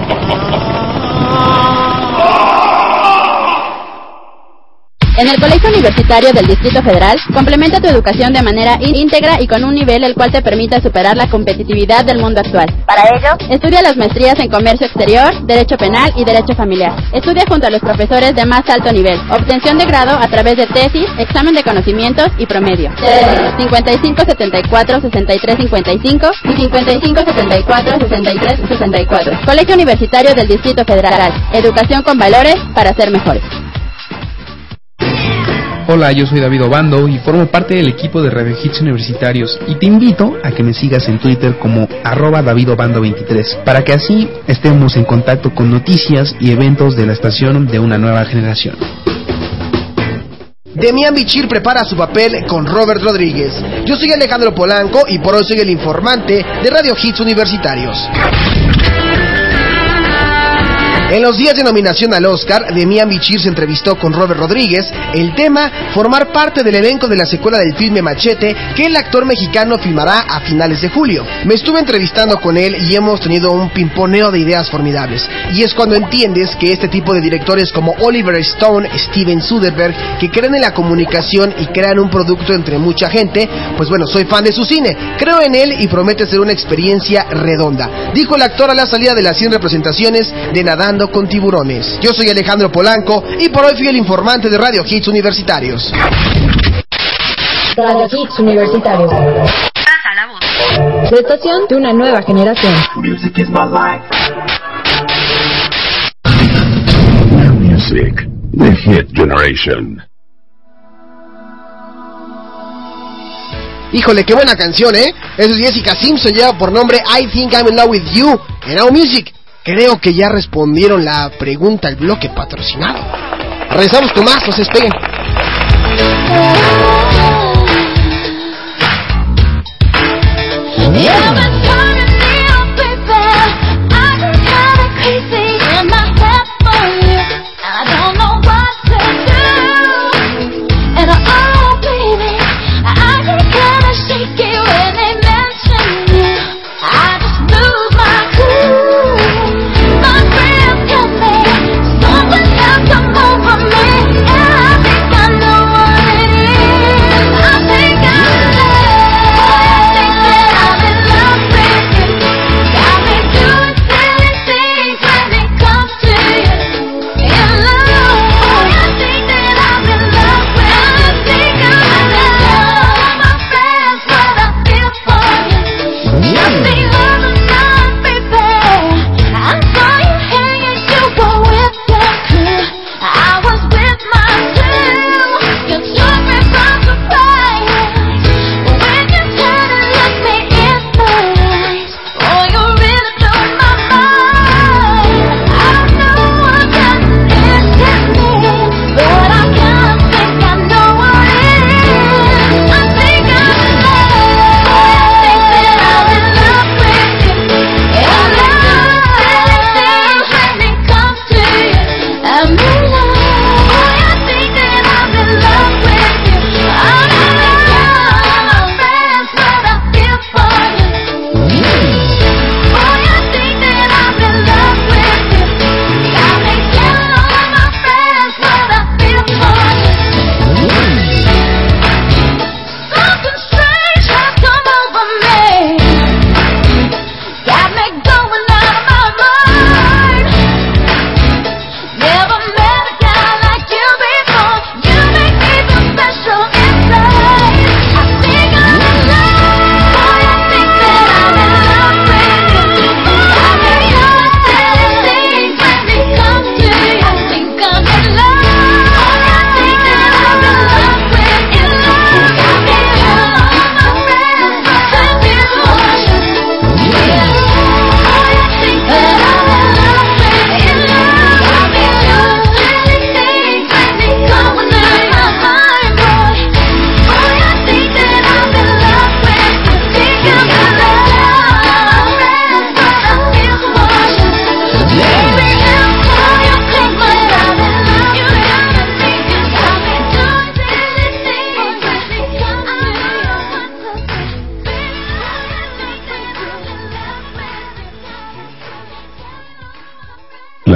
En el Colegio Universitario del Distrito Federal, complementa tu educación de manera íntegra y con un nivel el cual te permita superar la competitividad del mundo actual. Para ello, estudia las maestrías en Comercio Exterior, Derecho Penal y Derecho Familiar. Estudia junto a los profesores de más alto nivel. Obtención de grado a través de tesis, examen de conocimientos y promedio. Teléfono 55 74 63 55 y 55 74 63 64. Colegio Universitario del Distrito Federal. Educación con valores para ser mejores. Hola, yo soy David Obando y formo parte del equipo de Radio Hits Universitarios y te invito a que me sigas en Twitter como arroba davidobando23 para que así estemos en contacto con noticias y eventos de la estación de una nueva generación. Demian Bichir prepara su papel con Robert Rodríguez. Yo soy Alejandro Polanco y por hoy soy el informante de Radio Hits Universitarios. En los días de nominación al Oscar, Demian Bichir se entrevistó con Robert Rodríguez. El tema, formar parte del elenco de la secuela del filme Machete, que el actor mexicano filmará a finales de julio. Me estuve entrevistando con él y hemos tenido un pimponeo de ideas formidables. Y es cuando entiendes que este tipo de directores como Oliver Stone, Steven Soderbergh, que creen en la comunicación y crean un producto entre mucha gente, pues bueno, soy fan de su cine. Creo en él y promete ser una experiencia redonda. Dijo el actor a la salida de las 100 representaciones de Nadando con tiburones. Yo soy Alejandro Polanco y por hoy fui el informante de Radio Hits Universitarios. Radio Hits Universitarios. Pasa la voz. La estación de una nueva generación. Music is my life. Now Music, the hit generation. Híjole, qué buena canción, ¿eh? Eso es Jessica Simpson, lleva por nombre I Think I'm in Love with You en Now Music. Creo que ya respondieron la pregunta al bloque patrocinado. Regresamos con más, se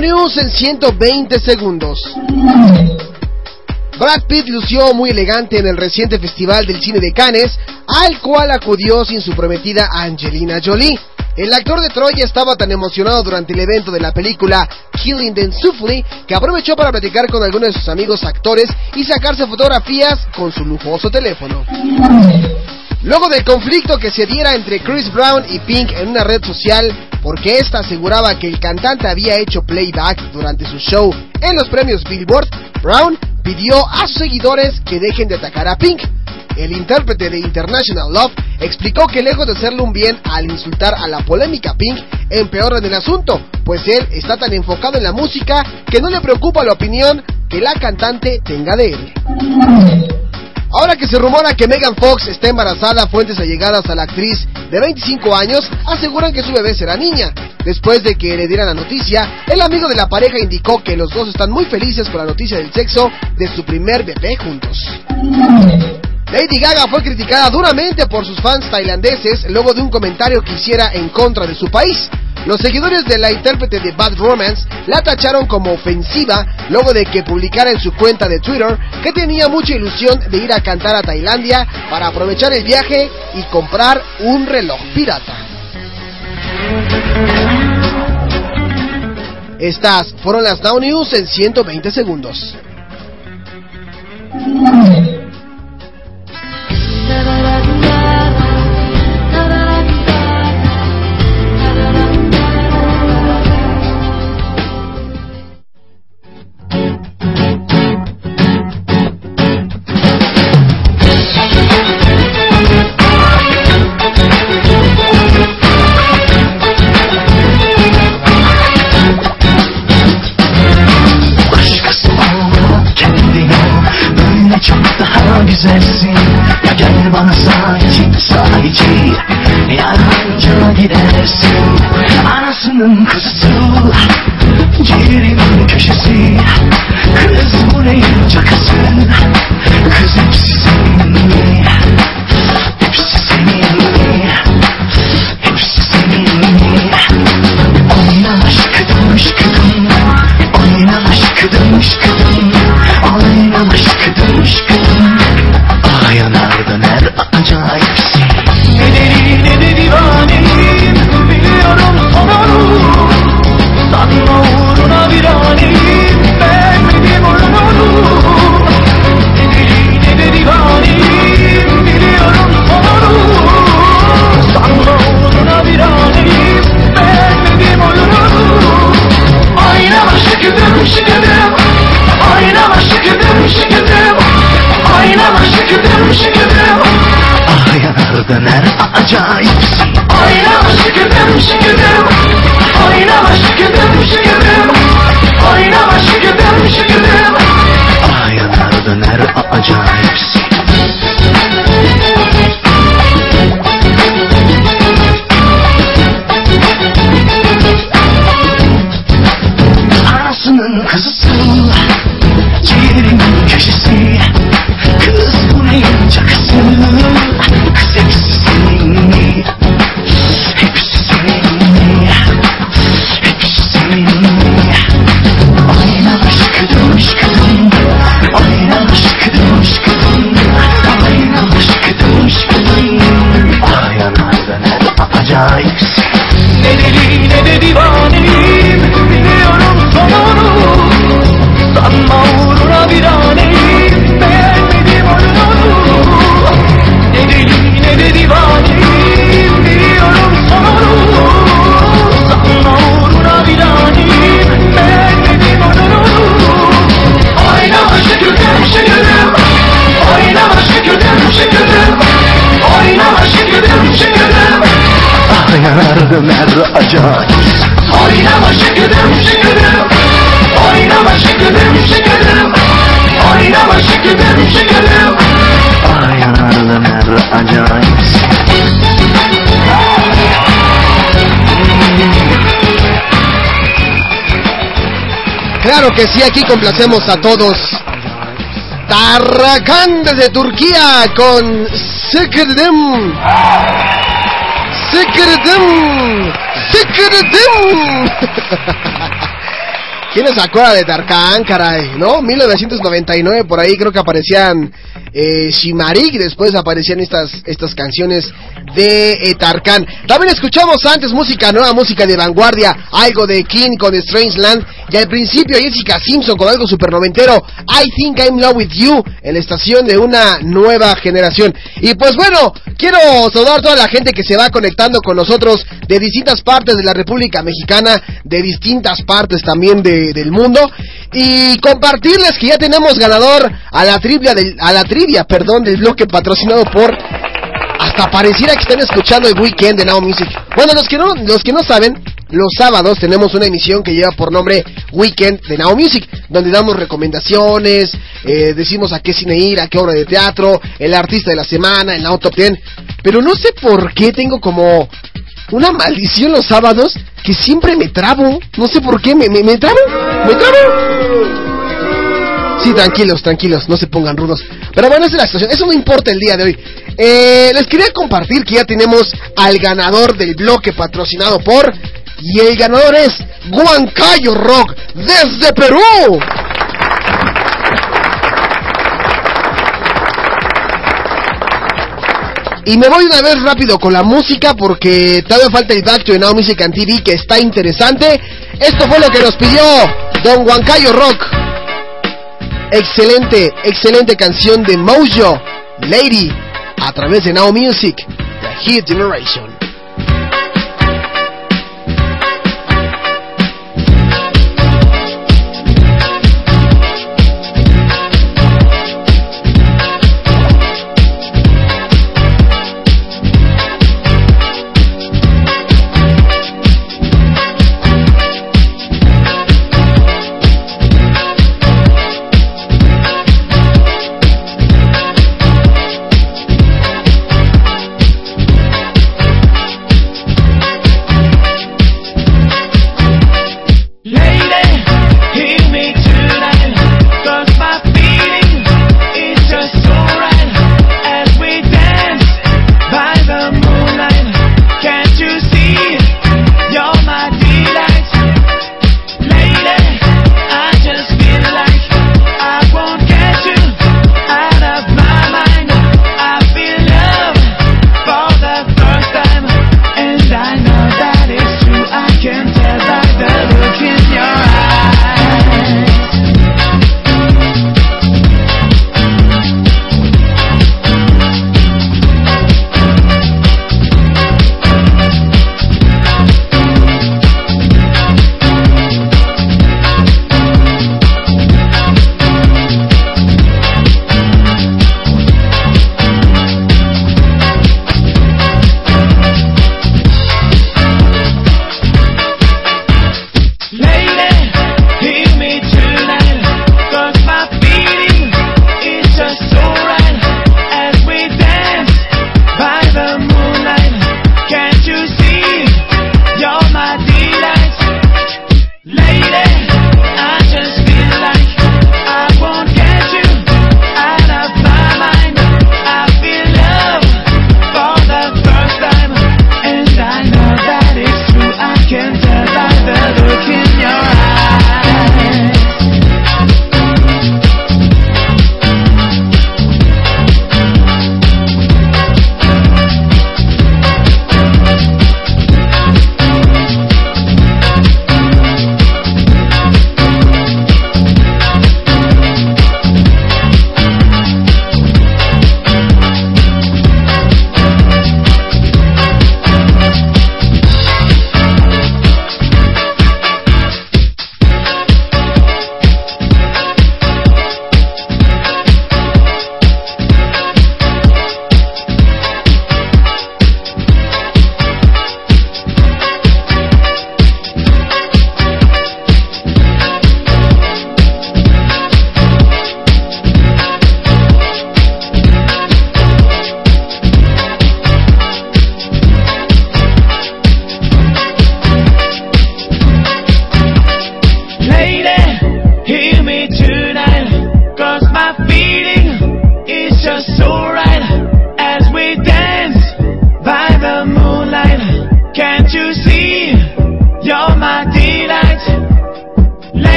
News en 120 segundos. Brad Pitt lució muy elegante en el reciente Festival del Cine de Cannes, al cual acudió sin su prometida Angelina Jolie. El actor de Troya estaba tan emocionado durante el evento de la película Killing Them Softly que aprovechó para platicar con algunos de sus amigos actores y sacarse fotografías con su lujoso teléfono. Luego del conflicto que se diera entre Chris Brown y Pink en una red social, porque esta aseguraba que el cantante había hecho playback durante su show en los premios Billboard, Brown pidió a sus seguidores que dejen de atacar a Pink. El intérprete de International Love explicó que lejos de hacerle un bien al insultar a la polémica Pink, empeoran el asunto, pues él está tan enfocado en la música que no le preocupa la opinión que la cantante tenga de él. Ahora que se rumora que Megan Fox está embarazada, fuentes allegadas a la actriz de 25 años aseguran que su bebé será niña. Después de que le dieran la noticia, el amigo de la pareja indicó que los dos están muy felices por la noticia del sexo de su primer bebé juntos. Lady Gaga fue criticada duramente por sus fans tailandeses luego de un comentario que hiciera en contra de su país. Los seguidores de la intérprete de Bad Romance la tacharon como ofensiva luego de que publicara en su cuenta de Twitter que tenía mucha ilusión de ir a cantar a Tailandia para aprovechar el viaje y comprar un reloj pirata. Estas fueron las Now News en 120 segundos. Never da da bana sahici sahici Yalancına gidersin. Anasının kızısı Yerimin köşesi. Kız bu neyin cakası? Kız hepsi senin Hepsi que sí, aquí complacemos a todos. Tarracan desde Turquía con Sekerdem. Sekerdem. Sekerdem. ¿Quién se acuerda de Tarkan, caray? ¿No? 1999, por ahí creo que aparecían eh, Shimarik, después aparecían estas, estas canciones de eh, Tarkan. También escuchamos antes música nueva, música de vanguardia, algo de King con Strange Land, y al principio Jessica Simpson con algo super noventero, I Think I'm Love With You, en la estación de una nueva generación. Y pues bueno, quiero saludar a toda la gente que se va conectando con nosotros de distintas partes de la República Mexicana, de distintas partes también de- del mundo, y compartirles que ya tenemos ganador a la trivia del, a la trivia, perdón, del bloque patrocinado por hasta pareciera que están escuchando el weekend de Now Music. Bueno, los que no, los que no saben, los sábados tenemos una emisión que lleva por nombre Weekend de Now Music, donde damos recomendaciones, eh, decimos a qué cine ir, a qué obra de teatro, el artista de la semana, el Now Top 10. Pero no sé por qué tengo como una maldición los sábados que siempre me trabo. No sé por qué, me, me, me trabo, me trabo. Sí, tranquilos, tranquilos, no se pongan rudos. Pero bueno, esa es la situación, eso no importa el día de hoy. Eh, les quería compartir que ya tenemos al ganador del bloque patrocinado por... Y el ganador es Huancayo Rock desde Perú. Y me voy una vez rápido con la música porque todavía falta el Back to Now Music and TV que está interesante. Esto fue lo que nos pidió Don Huancayo Rock. Excelente, excelente canción de Mojo, Lady, a través de Now Music, The Hit Generation.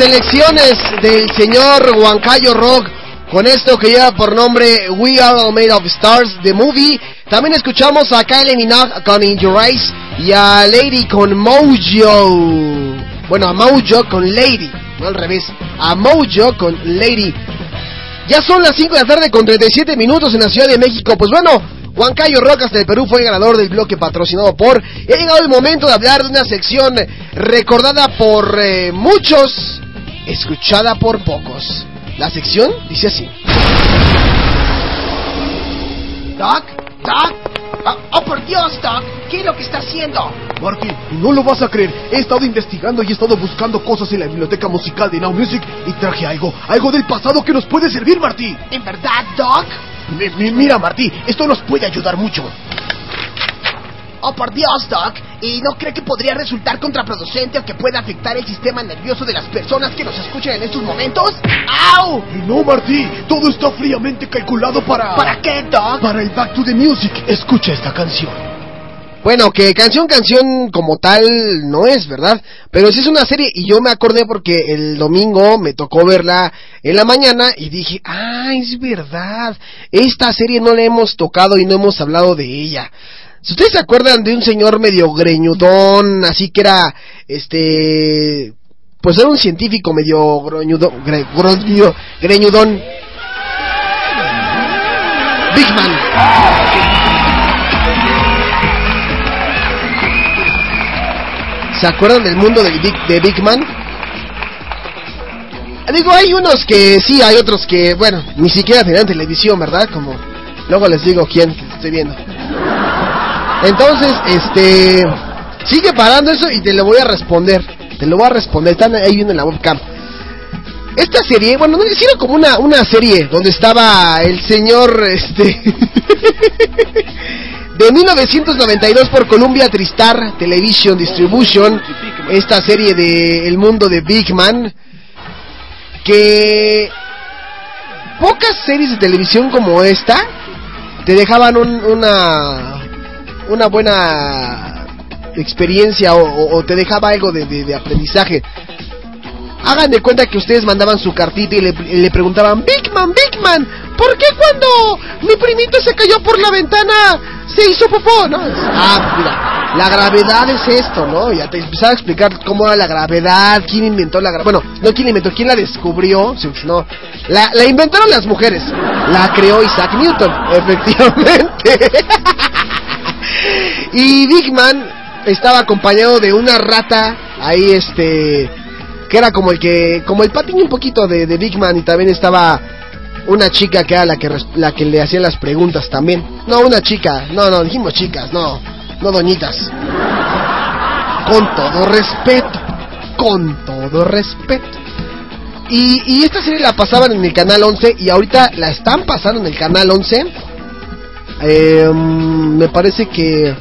Elecciones del señor Huancayo Rock con esto que lleva por nombre We Are All Made of Stars, The Movie. También escuchamos a Kylie Minogue con In Your Eyes y a Lady con Mojo. Bueno, a Mojo con Lady, no al revés. A Mojo con Lady. Ya son las 5 de la tarde con 37 minutos en la Ciudad de México. Pues bueno, Huancayo Rock hasta el Perú fue el ganador del bloque patrocinado por. Y ha llegado el momento de hablar de una sección recordada por eh, muchos, escuchada por pocos. La sección dice así. Doc, Doc. Oh, oh, por Dios, Doc. ¿Qué es lo que está haciendo? Marty, no lo vas a creer. He estado investigando y he estado buscando cosas en la biblioteca musical de Now Music y traje algo, algo del pasado que nos puede servir, Marty. ¿En verdad, Doc? Mi- mi- mira, Marty, esto nos puede ayudar mucho. Oh, por Dios, Doc. ¿Y no cree que podría resultar contraproducente o que pueda afectar el sistema nervioso de las personas que nos escuchan en estos momentos? ¡Au! No, Marty, todo está fríamente calculado para... ¿Para qué, Doc? Para el Back to the Music. Escucha esta canción. Bueno, que canción, canción como tal no es, ¿verdad? Pero sí es una serie y yo me acordé porque el domingo me tocó verla en la mañana y dije, ah, es verdad, esta serie no la hemos tocado y no hemos hablado de ella. Si ustedes se acuerdan de un señor medio greñudón, así que era, este, pues era un científico medio groñudo- greñudón. Big Man. ¿Se acuerdan del mundo de Big Man? Digo, hay unos que sí, hay otros que, bueno, ni siquiera tenían televisión, ¿verdad? Como luego les digo quién estoy viendo. Entonces, este, sigue parando eso y te lo voy a responder. Te lo voy a responder, están ahí viendo en la webcam. Esta serie, bueno, no hicieron como una, una serie donde estaba el señor, este, de 1992 por Columbia Tristar Television Distribution, esta serie de El mundo de Big Man, que pocas series de televisión como esta te dejaban un- una una buena experiencia o, te dejaba algo de, aprendizaje. Hagan de cuenta que ustedes mandaban su cartita y le, le preguntaban, Big Man, Big Man, ¿por qué cuando mi primito se cayó por la ventana se hizo popó? ¿No? Ah, mira, la gravedad es esto, ¿no? Ya te empezaba a explicar cómo era la gravedad, quién inventó la gravedad. Bueno, no quién inventó, quién la descubrió. No, la, la inventaron las mujeres, la creó Isaac Newton, efectivamente. Y Big Man estaba acompañado de una rata ahí, este, que era como el que, como el patiño un poquito de, de Big Man y también estaba una chica que era la que, la que le hacía las preguntas también. No, una chica, no, no, dijimos chicas, no, no doñitas. Con todo respeto, con todo respeto. Y, y esta serie la pasaban en el canal 11 y ahorita la están pasando en el canal 11 Eh, me parece que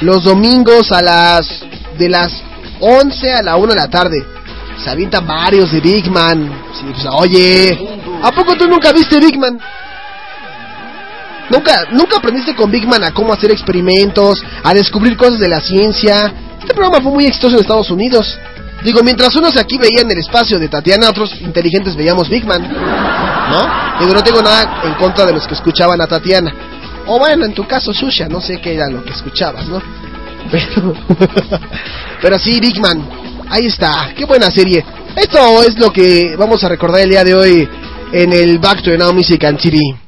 los domingos a las de las 11 a la 1 de la tarde se avientan varios de Big Man. Pues, oye, ¿a poco tú nunca viste Big Man? ¿Nunca, ¿Nunca aprendiste con Big Man a cómo hacer experimentos, a descubrir cosas de la ciencia? Este programa fue muy exitoso en Estados Unidos. Digo, mientras unos aquí veían el espacio de Tatiana, otros inteligentes veíamos Big Man. ¿No? Digo, no tengo nada en contra de los que escuchaban a Tatiana. O bueno, en tu caso, Shusha, no sé qué era lo que escuchabas, ¿no? Pero, pero sí, Big Man. Ahí está, qué buena serie. Esto es lo que vamos a recordar el día de hoy en el Back to the Now Music and TV.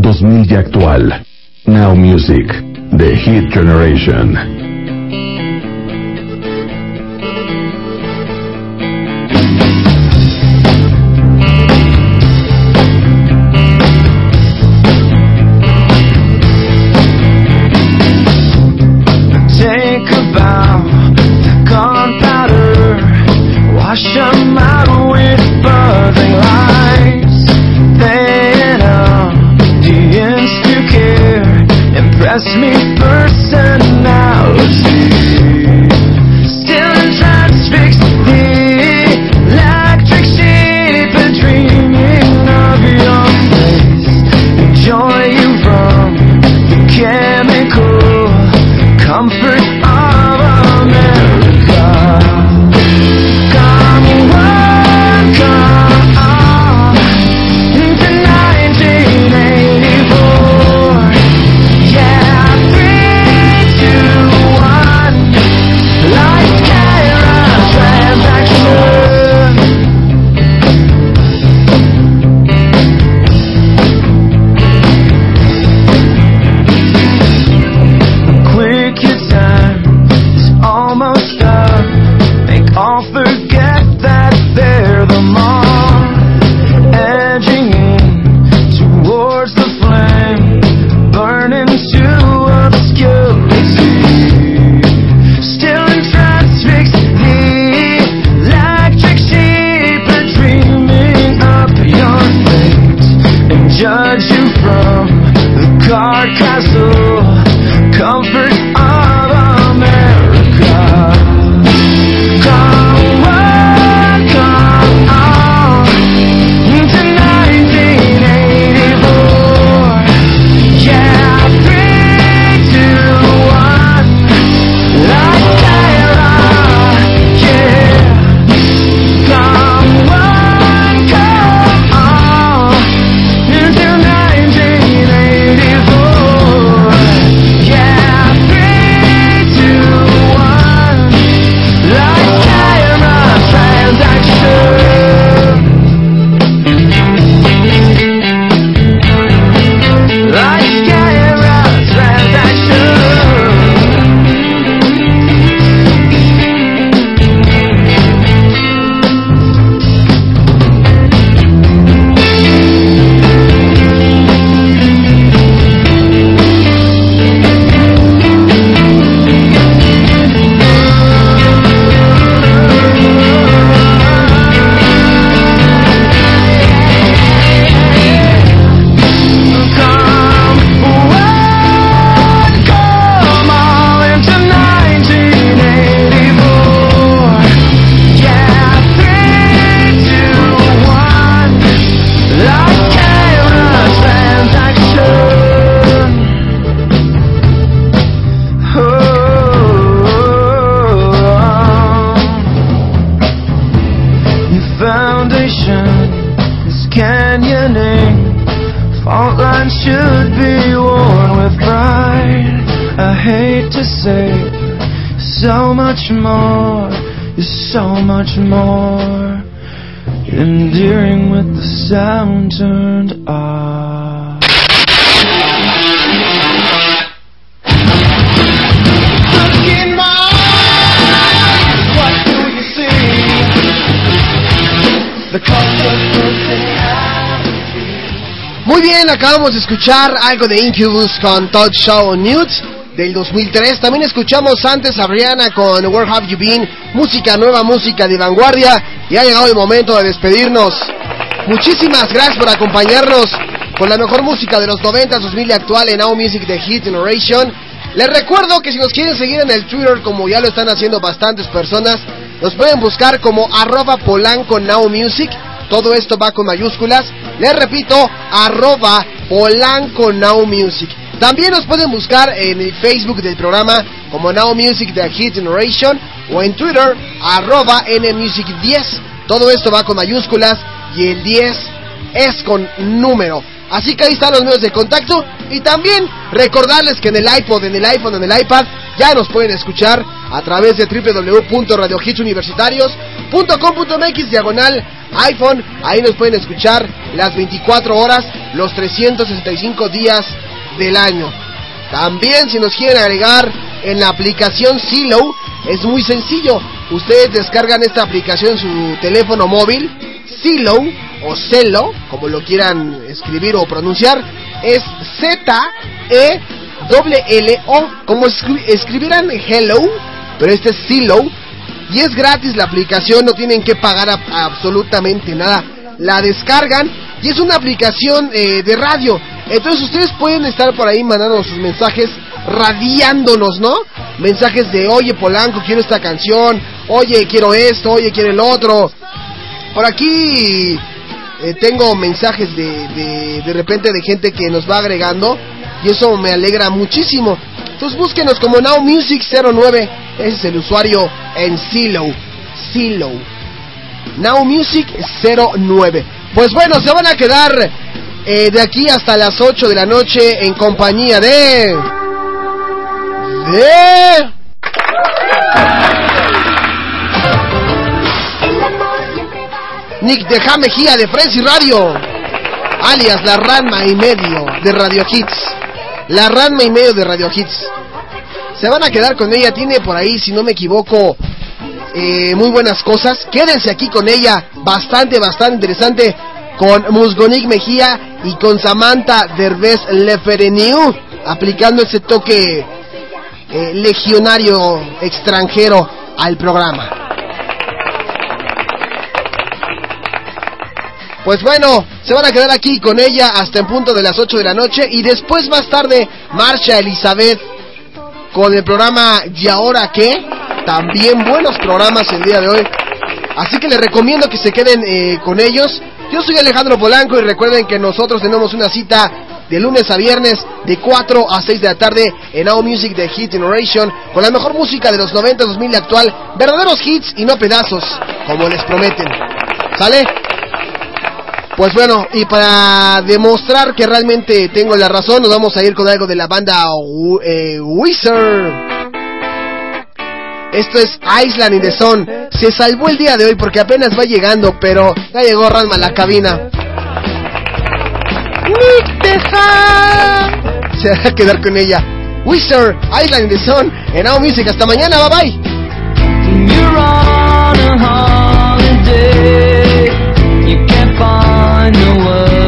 2000 y actual. Now Music, The Hit Generation. More. Endearing with the sound turned off. Muy bien, acabamos de escuchar algo de Incubus con Talk Show Nude del 2003. También escuchamos antes a Rihanna con Where Have You Been, música nueva, música de vanguardia. Y ha llegado el momento de despedirnos. Muchísimas gracias por acompañarnos con la mejor música de los 90, 2000 y actual en Now Music de Hit Generation. Les recuerdo que si nos quieren seguir en el Twitter, como ya lo están haciendo bastantes personas, nos pueden buscar como arroba polanco now music. Todo esto va con mayúsculas. Les repito, arroba polanco now music. También nos pueden buscar en el Facebook del programa como Now Music de Hit Generation o en Twitter arroba nmusic10. Todo esto va con mayúsculas y el 10 es con número. Así que ahí están los medios de contacto y también recordarles que en el iPod, en el iPhone, en el iPad ya nos pueden escuchar a través de www.radiohitsuniversitarios.com.mx diagonal iPhone. Ahí nos pueden escuchar las 24 horas, los 365 días del año. También si nos quieren agregar en la aplicación Silo, es muy sencillo. Ustedes descargan esta aplicación en su teléfono móvil, Silo o Celo, como lo quieran escribir o pronunciar, es Z-E doble L O, como escri- escribieran Hello, pero este es Silo y es gratis la aplicación, no tienen que pagar absolutamente nada. La descargan y es una aplicación eh, de radio. Entonces ustedes pueden estar por ahí mandando sus mensajes radiándonos, ¿no? Mensajes de, oye Polanco, quiero esta canción, oye quiero esto, oye quiero el otro. Por aquí eh, tengo mensajes de, de, de repente de gente que nos va agregando y eso me alegra muchísimo. Entonces búsquenos como Now Music 09, ese es el usuario en Silo, Silo. Now Music 09. Pues bueno, se van a quedar eh, de aquí hasta las 8 de la noche en compañía de... De... Nick de Mejía de Frenzy Radio, alias la Ranma y medio de Radio Hits. La Ranma y medio de Radio Hits. Se van a quedar con ella, tiene por ahí, si no me equivoco, eh, muy buenas cosas. Quédense aquí con ella, bastante, bastante interesante, con Musgonik Mejía y con Samantha Derbez Lefereniu, aplicando ese toque eh, legionario extranjero al programa. Pues bueno, se van a quedar aquí con ella hasta en punto de las 8 de la noche y después más tarde marcha Elizabeth con el programa ¿Y ahora qué? También buenos programas el día de hoy. Así que les recomiendo que se queden eh, con ellos. Yo soy Alejandro Polanco y recuerden que nosotros tenemos una cita de lunes a viernes de 4 a 6 de la tarde en Now Music de Hit Generation con la mejor música de los 90, 2000 y actual, verdaderos hits y no pedazos, como les prometen. ¿Sale? Pues bueno, y para demostrar que realmente tengo la razón, nos vamos a ir con algo de la banda eh, Wizard. Esto es Island in the Sun. Se salvó el día de hoy porque apenas va llegando, pero ya llegó Ranma a la cabina. Se va a quedar con ella. Wizard, Island in the Sun, en Now Music. Hasta mañana, bye bye. You're on a holiday. You can't find the words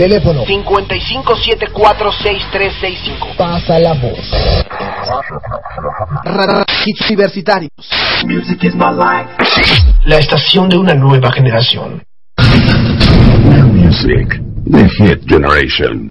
Teléfono 55746365. Pasa la voz. Hits Universitarios. Music is my life. La estación de una nueva generación. Music, the hit generation.